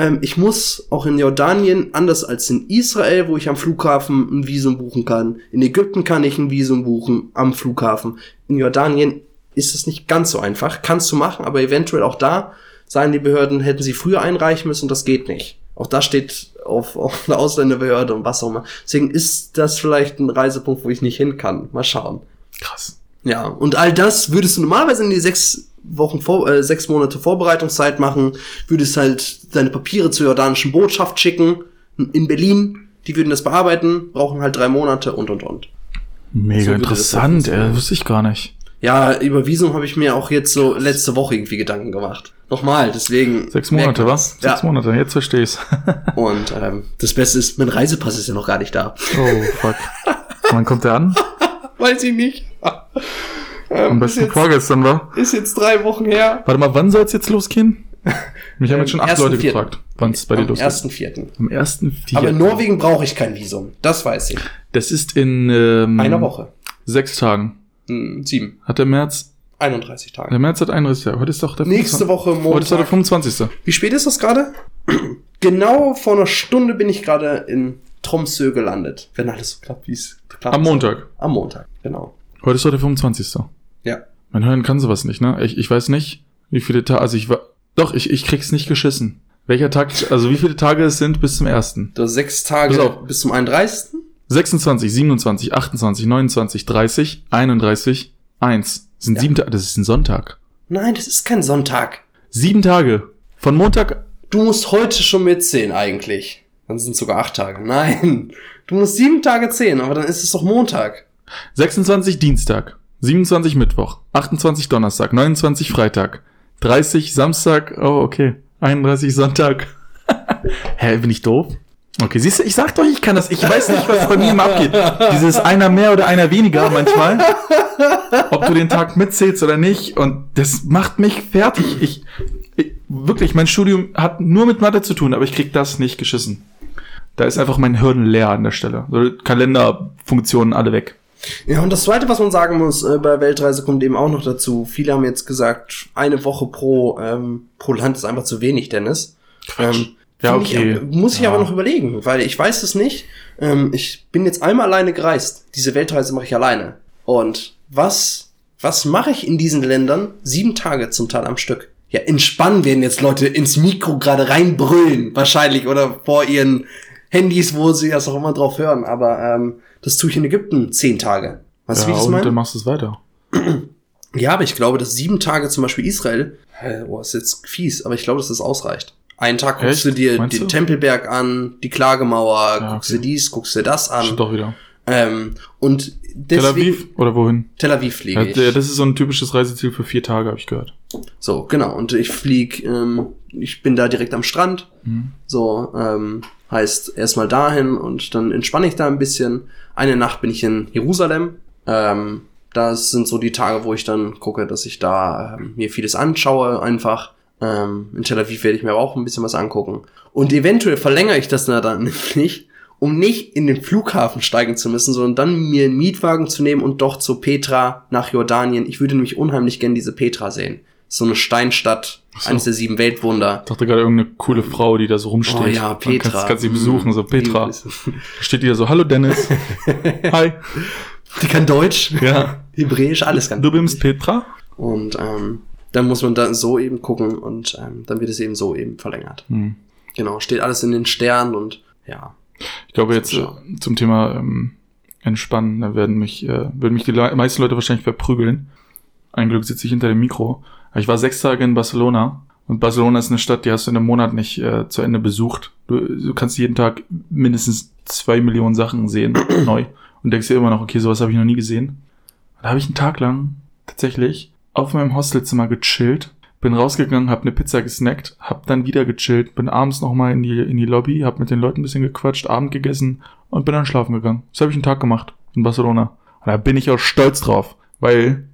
ähm, ich muss auch in Jordanien, anders als in Israel, wo ich am Flughafen ein Visum buchen kann, in Ägypten kann ich ein Visum buchen am Flughafen. In Jordanien ist es nicht ganz so einfach. Kannst du machen, aber eventuell auch da sagen die Behörden, hätten sie früher einreichen müssen, das geht nicht. Auch das steht auf, auf einer Ausländerbehörde und was auch immer. Deswegen ist das vielleicht ein Reisepunkt, wo ich nicht hin kann. Mal schauen. Krass. Ja, und all das würdest du normalerweise in die sechs Wochen vor, äh, sechs Monate Vorbereitungszeit machen, würdest halt deine Papiere zur jordanischen Botschaft schicken in Berlin, die würden das bearbeiten, brauchen halt drei Monate und und und. Mega So das interessant, funktionieren. ey, wusste ich gar nicht. Ja, über Visum habe ich mir auch jetzt so letzte Woche irgendwie Gedanken gemacht. Nochmal, deswegen. Sechs Monate, was? das. Sechs Ja. Monate, jetzt verstehe ich's. Und ähm, das Beste ist, mein Reisepass ist ja noch gar nicht da. Oh, fuck. Wann kommt der an? Weiß ich nicht. Am ähm, ist, besten jetzt, vorgestern war. ist jetzt drei Wochen her. Warte mal, wann soll's jetzt losgehen? Mich haben Ähm, jetzt schon acht 1.4.. Leute gefragt, wann es bei dir Am losgeht. 1.4. Am ersten Aber in Vierten. Norwegen brauche ich kein Visum. Das weiß ich. Das ist in ähm, Einer Woche. sechs Tagen. Hm, sieben. Hat der März, 31 Tage. der März hat 31 Tage. Heute ist doch der Nächste 25. Woche Heute ist doch der Montag. 25. Wie spät ist das gerade? genau vor einer Stunde bin ich gerade in Tromsø gelandet. Wenn alles so klappt, wie es klappt. Am Montag. Am Montag, genau. Heute ist doch der 25. Ja. Mein Hören kann sowas nicht, ne? Ich, ich weiß nicht, wie viele Tage, also ich war, doch, ich, ich krieg's nicht geschissen. Welcher Tag, also wie viele Tage es sind bis zum ersten? Du hast sechs Tage bis zum 31. 26, 27, 28, 29, 30, 31, 1. Sind Ja. sieben Tage, das ist ein Sonntag. Nein, das ist kein Sonntag. Sieben Tage. Von Montag, Du musst heute schon mitzählen eigentlich. Dann sind es sogar acht Tage. Nein. Du musst sieben Tage zählen, aber dann ist es doch Montag. 26 Dienstag, 27 Mittwoch, 28 Donnerstag, 29 Freitag, 30 Samstag, oh okay, 31 Sonntag. Hä, bin ich doof? Okay, siehst du, ich sag doch, ich kann das. Ich weiß nicht, was bei mir immer abgeht. Dieses einer mehr oder einer weniger manchmal. Ob du den Tag mitzählst oder nicht. Und das macht mich fertig. Ich, ich wirklich, mein Studium hat nur mit Mathe zu tun, aber ich krieg das nicht geschissen. Da ist einfach mein Hirn leer an der Stelle. So, Kalenderfunktionen alle weg. Ja, und das Zweite, was man sagen muss, äh, bei Weltreise kommt eben auch noch dazu. Viele haben jetzt gesagt, eine Woche pro, ähm, pro Land ist einfach zu wenig, Dennis. Ähm, Ja, okay. Ich, muss ich Ja. aber noch überlegen, weil ich weiß es nicht. Ähm, ich bin jetzt einmal alleine gereist. Diese Weltreise mache ich alleine. Und was, was mache ich in diesen Ländern? Sieben Tage zum Teil am Stück. Ja, entspannen werden jetzt Leute ins Mikro gerade reinbrüllen, wahrscheinlich, oder vor ihren Handys, wo sie das auch immer drauf hören. Aber ähm, das tue ich in Ägypten zehn Tage. Weißt du, wie ich das und meine? dann machst du es weiter. Ja, aber ich glaube, dass sieben Tage zum Beispiel Israel, äh, oh, ist jetzt fies, aber ich glaube, dass das ausreicht. Einen Tag guckst Echt? du dir Meinst den du? Tempelberg an, die Klagemauer, Ja, guckst okay. dir dies, guckst dir das an. Stimmt doch wieder. Ähm, und Tel deswegen, Aviv oder wohin? Tel Aviv fliege ich. das ist so ein typisches Reiseziel für vier Tage, habe ich gehört. So, genau. Und ich flieg, ähm, ich bin da direkt am Strand. Mhm. So, ähm, heißt erstmal dahin und dann entspanne ich da ein bisschen. Eine Nacht bin ich in Jerusalem. Ähm, das sind so die Tage, wo ich dann gucke, dass ich da ähm, mir vieles anschaue, einfach. Ähm, in Tel Aviv werde ich mir aber auch ein bisschen was angucken. Und eventuell verlängere ich das dann nämlich, um nicht in den Flughafen steigen zu müssen, sondern dann mir einen Mietwagen zu nehmen und doch zu Petra nach Jordanien. Ich würde nämlich unheimlich gern diese Petra sehen. So eine Steinstadt, so. eines der sieben Weltwunder. Ich dachte gerade irgendeine coole Frau, die da so rumsteht. Oh ja, Petra. Kannst, kannst sie besuchen, so Mhm. Petra. Da steht die da so, hallo Dennis. Hi. die kann Deutsch, Ja. Hebräisch, alles kann. Du bist Petra? Und ähm, dann muss man da so eben gucken und ähm, dann wird es eben so eben verlängert. Hm. Genau, steht alles in den Sternen und ja. Ich glaube jetzt äh, zum Thema ähm, Entspannen, da werden mich, äh, würden mich die Le meisten Leute wahrscheinlich verprügeln. Ein Glück sitze ich hinter dem Mikro. Ich war sechs Tage in Barcelona und Barcelona ist eine Stadt, die hast du in einem Monat nicht äh, zu Ende besucht. Du, du kannst jeden Tag mindestens zwei Millionen Sachen sehen, neu. Und denkst dir immer noch, okay, sowas habe ich noch nie gesehen. Da habe ich einen Tag lang tatsächlich auf meinem Hostelzimmer gechillt, bin rausgegangen, hab eine Pizza gesnackt, hab dann wieder gechillt, bin abends nochmal in die, in die Lobby, hab mit den Leuten ein bisschen gequatscht, Abend gegessen und bin dann schlafen gegangen. Das habe ich einen Tag gemacht in Barcelona. Und da bin ich auch stolz drauf, weil,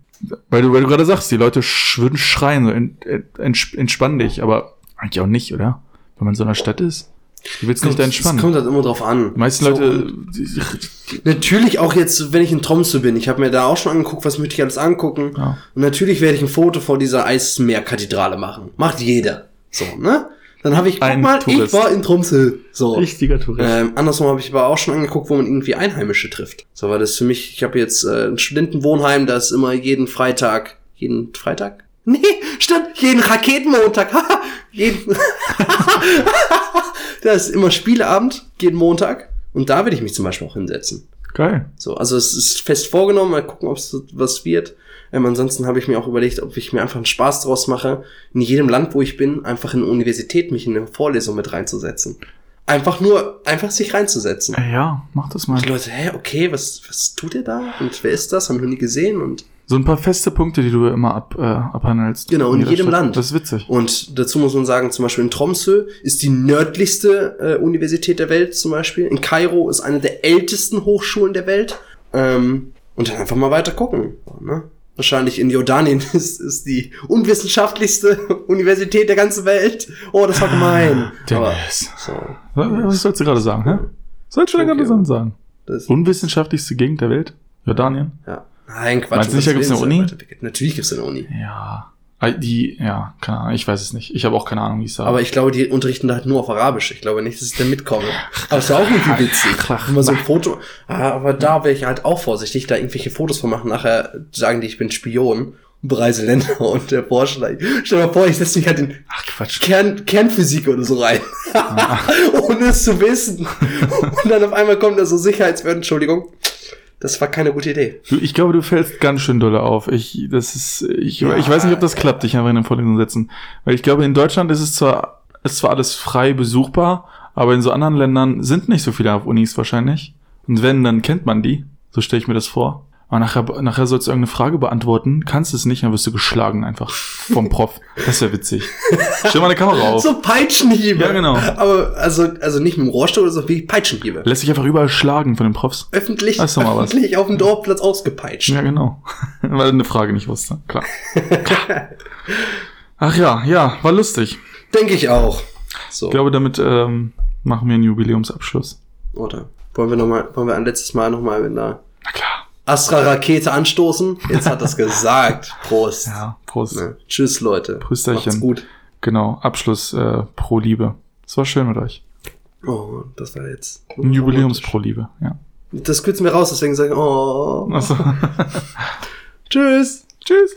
weil du, weil du gerade sagst, die Leute sch würden schreien, so, ent, ent, entspann dich, aber eigentlich auch nicht, oder? Wenn man in so einer Stadt ist. Du willst nicht da Es entspannen. kommt halt immer drauf an. Die meisten So, Leute, Natürlich auch jetzt, wenn ich in Tromsø bin. Ich habe mir da auch schon angeguckt, was möchte ich alles angucken. Ja. Und natürlich werde ich ein Foto vor dieser Eismeerkathedrale machen. Macht jeder. So, ne? Dann habe ich, guck Ein mal, Tourist. ich war in Tromsø. So. Richtiger Tourist. Ähm, andersrum habe ich aber auch schon angeguckt, wo man irgendwie Einheimische trifft. So war das für mich, ich habe jetzt äh, ein Studentenwohnheim, da ist immer jeden Freitag, jeden Freitag? Nee, stimmt, jeden Raketenmontag. haha, jeden da ist immer Spieleabend, jeden Montag. Und da will ich mich zum Beispiel auch hinsetzen. Geil. So, also es ist fest vorgenommen, mal gucken, ob es was wird. Ähm, ansonsten habe ich mir auch überlegt, ob ich mir einfach einen Spaß draus mache, in jedem Land, wo ich bin, einfach in eine Universität mich in eine Vorlesung mit reinzusetzen. Einfach nur, einfach sich reinzusetzen. Ja, mach das mal. Die Leute, hä, okay, was, was tut ihr da? Und wer ist das? Haben wir noch nie gesehen? Und, So ein paar feste Punkte, die du immer ab, äh, abhandelst. Genau, in jeder jedem Stadt. Land. Das ist witzig. und dazu muss man sagen, zum Beispiel in Tromsø ist die nördlichste äh, Universität der Welt zum Beispiel. In Kairo ist eine der ältesten Hochschulen der Welt. Ähm, und dann einfach mal weiter gucken. Ne? Wahrscheinlich in Jordanien ist, ist die unwissenschaftlichste Universität der ganzen Welt. Oh, das war gemein. Aber, Dennis. so, Was, sollst du gerade sagen, hä? Sollst du da gerade Okay. sagen? das, Unwissenschaftlichste Gegend der Welt? Jordanien? ja. Nein, Quatsch. Meinst du nicht, da gibt's eine Uni? ist. Natürlich gibt's eine Uni. Ja. Ah, Die, ja, keine Ahnung, ich weiß es nicht. Ich habe auch keine Ahnung, wie es da Aber ich glaube, die unterrichten da halt nur auf Arabisch. Ich glaube nicht, dass ich da mitkomme. Aber ist ja auch irgendwie witzig. man so ein Foto. Ah, aber da wäre ich halt auch vorsichtig, da irgendwelche Fotos von machen. Nachher sagen die, ich bin Spion und bereise Länder und der Vorschlag. Stell dir mal vor, ich setze mich halt in Ach, Quatsch. Kern, Kernphysik oder so rein. Ohne es zu wissen. Und dann auf einmal kommt da so Sicherheitsbehörden. Entschuldigung. Das war keine gute Idee. Ich glaube, du fällst ganz schön dolle auf. Ich, das ist, ich, Ja, ich weiß nicht, ob das klappt, dich einfach in eine Vorlesung setzen. Weil ich glaube, in Deutschland ist es zwar, ist zwar alles frei besuchbar, aber in so anderen Ländern sind nicht so viele auf Unis wahrscheinlich. Und wenn, dann kennt man die. So stelle ich mir das vor. Aber nachher, nachher sollst du irgendeine Frage beantworten, kannst es nicht, dann wirst du geschlagen einfach vom Prof. Das wäre witzig. Stell mal eine Kamera auf. So Peitschenhiebe. Ja, genau. Aber also, also nicht mit dem Rohrstock oder so, wie Peitschenhiebe. Lässt sich einfach überall schlagen von den Profs. Öffentlich, mal was. öffentlich auf dem Dorfplatz ausgepeitscht. Ja, genau. Weil er eine Frage nicht wusste. Klar. Ach ja, ja, war lustig. Denke ich auch. So, Ich glaube, damit ähm, machen wir einen Jubiläumsabschluss. oder? Wollen wir noch mal, wollen wir ein letztes Mal noch mal mit einer Na klar. Astra-Rakete anstoßen? Jetzt hat das gesagt. Prost. Ja, Prost. Ne? Tschüss, Leute. Prösterchen. Macht's gut. Genau, Abschluss äh, pro Liebe. Es war schön mit euch. Oh, das war jetzt. Ein Jubiläums pro Liebe, ja. Das kürzen wir raus, deswegen sagen, oh. Achso. Tschüss. Tschüss.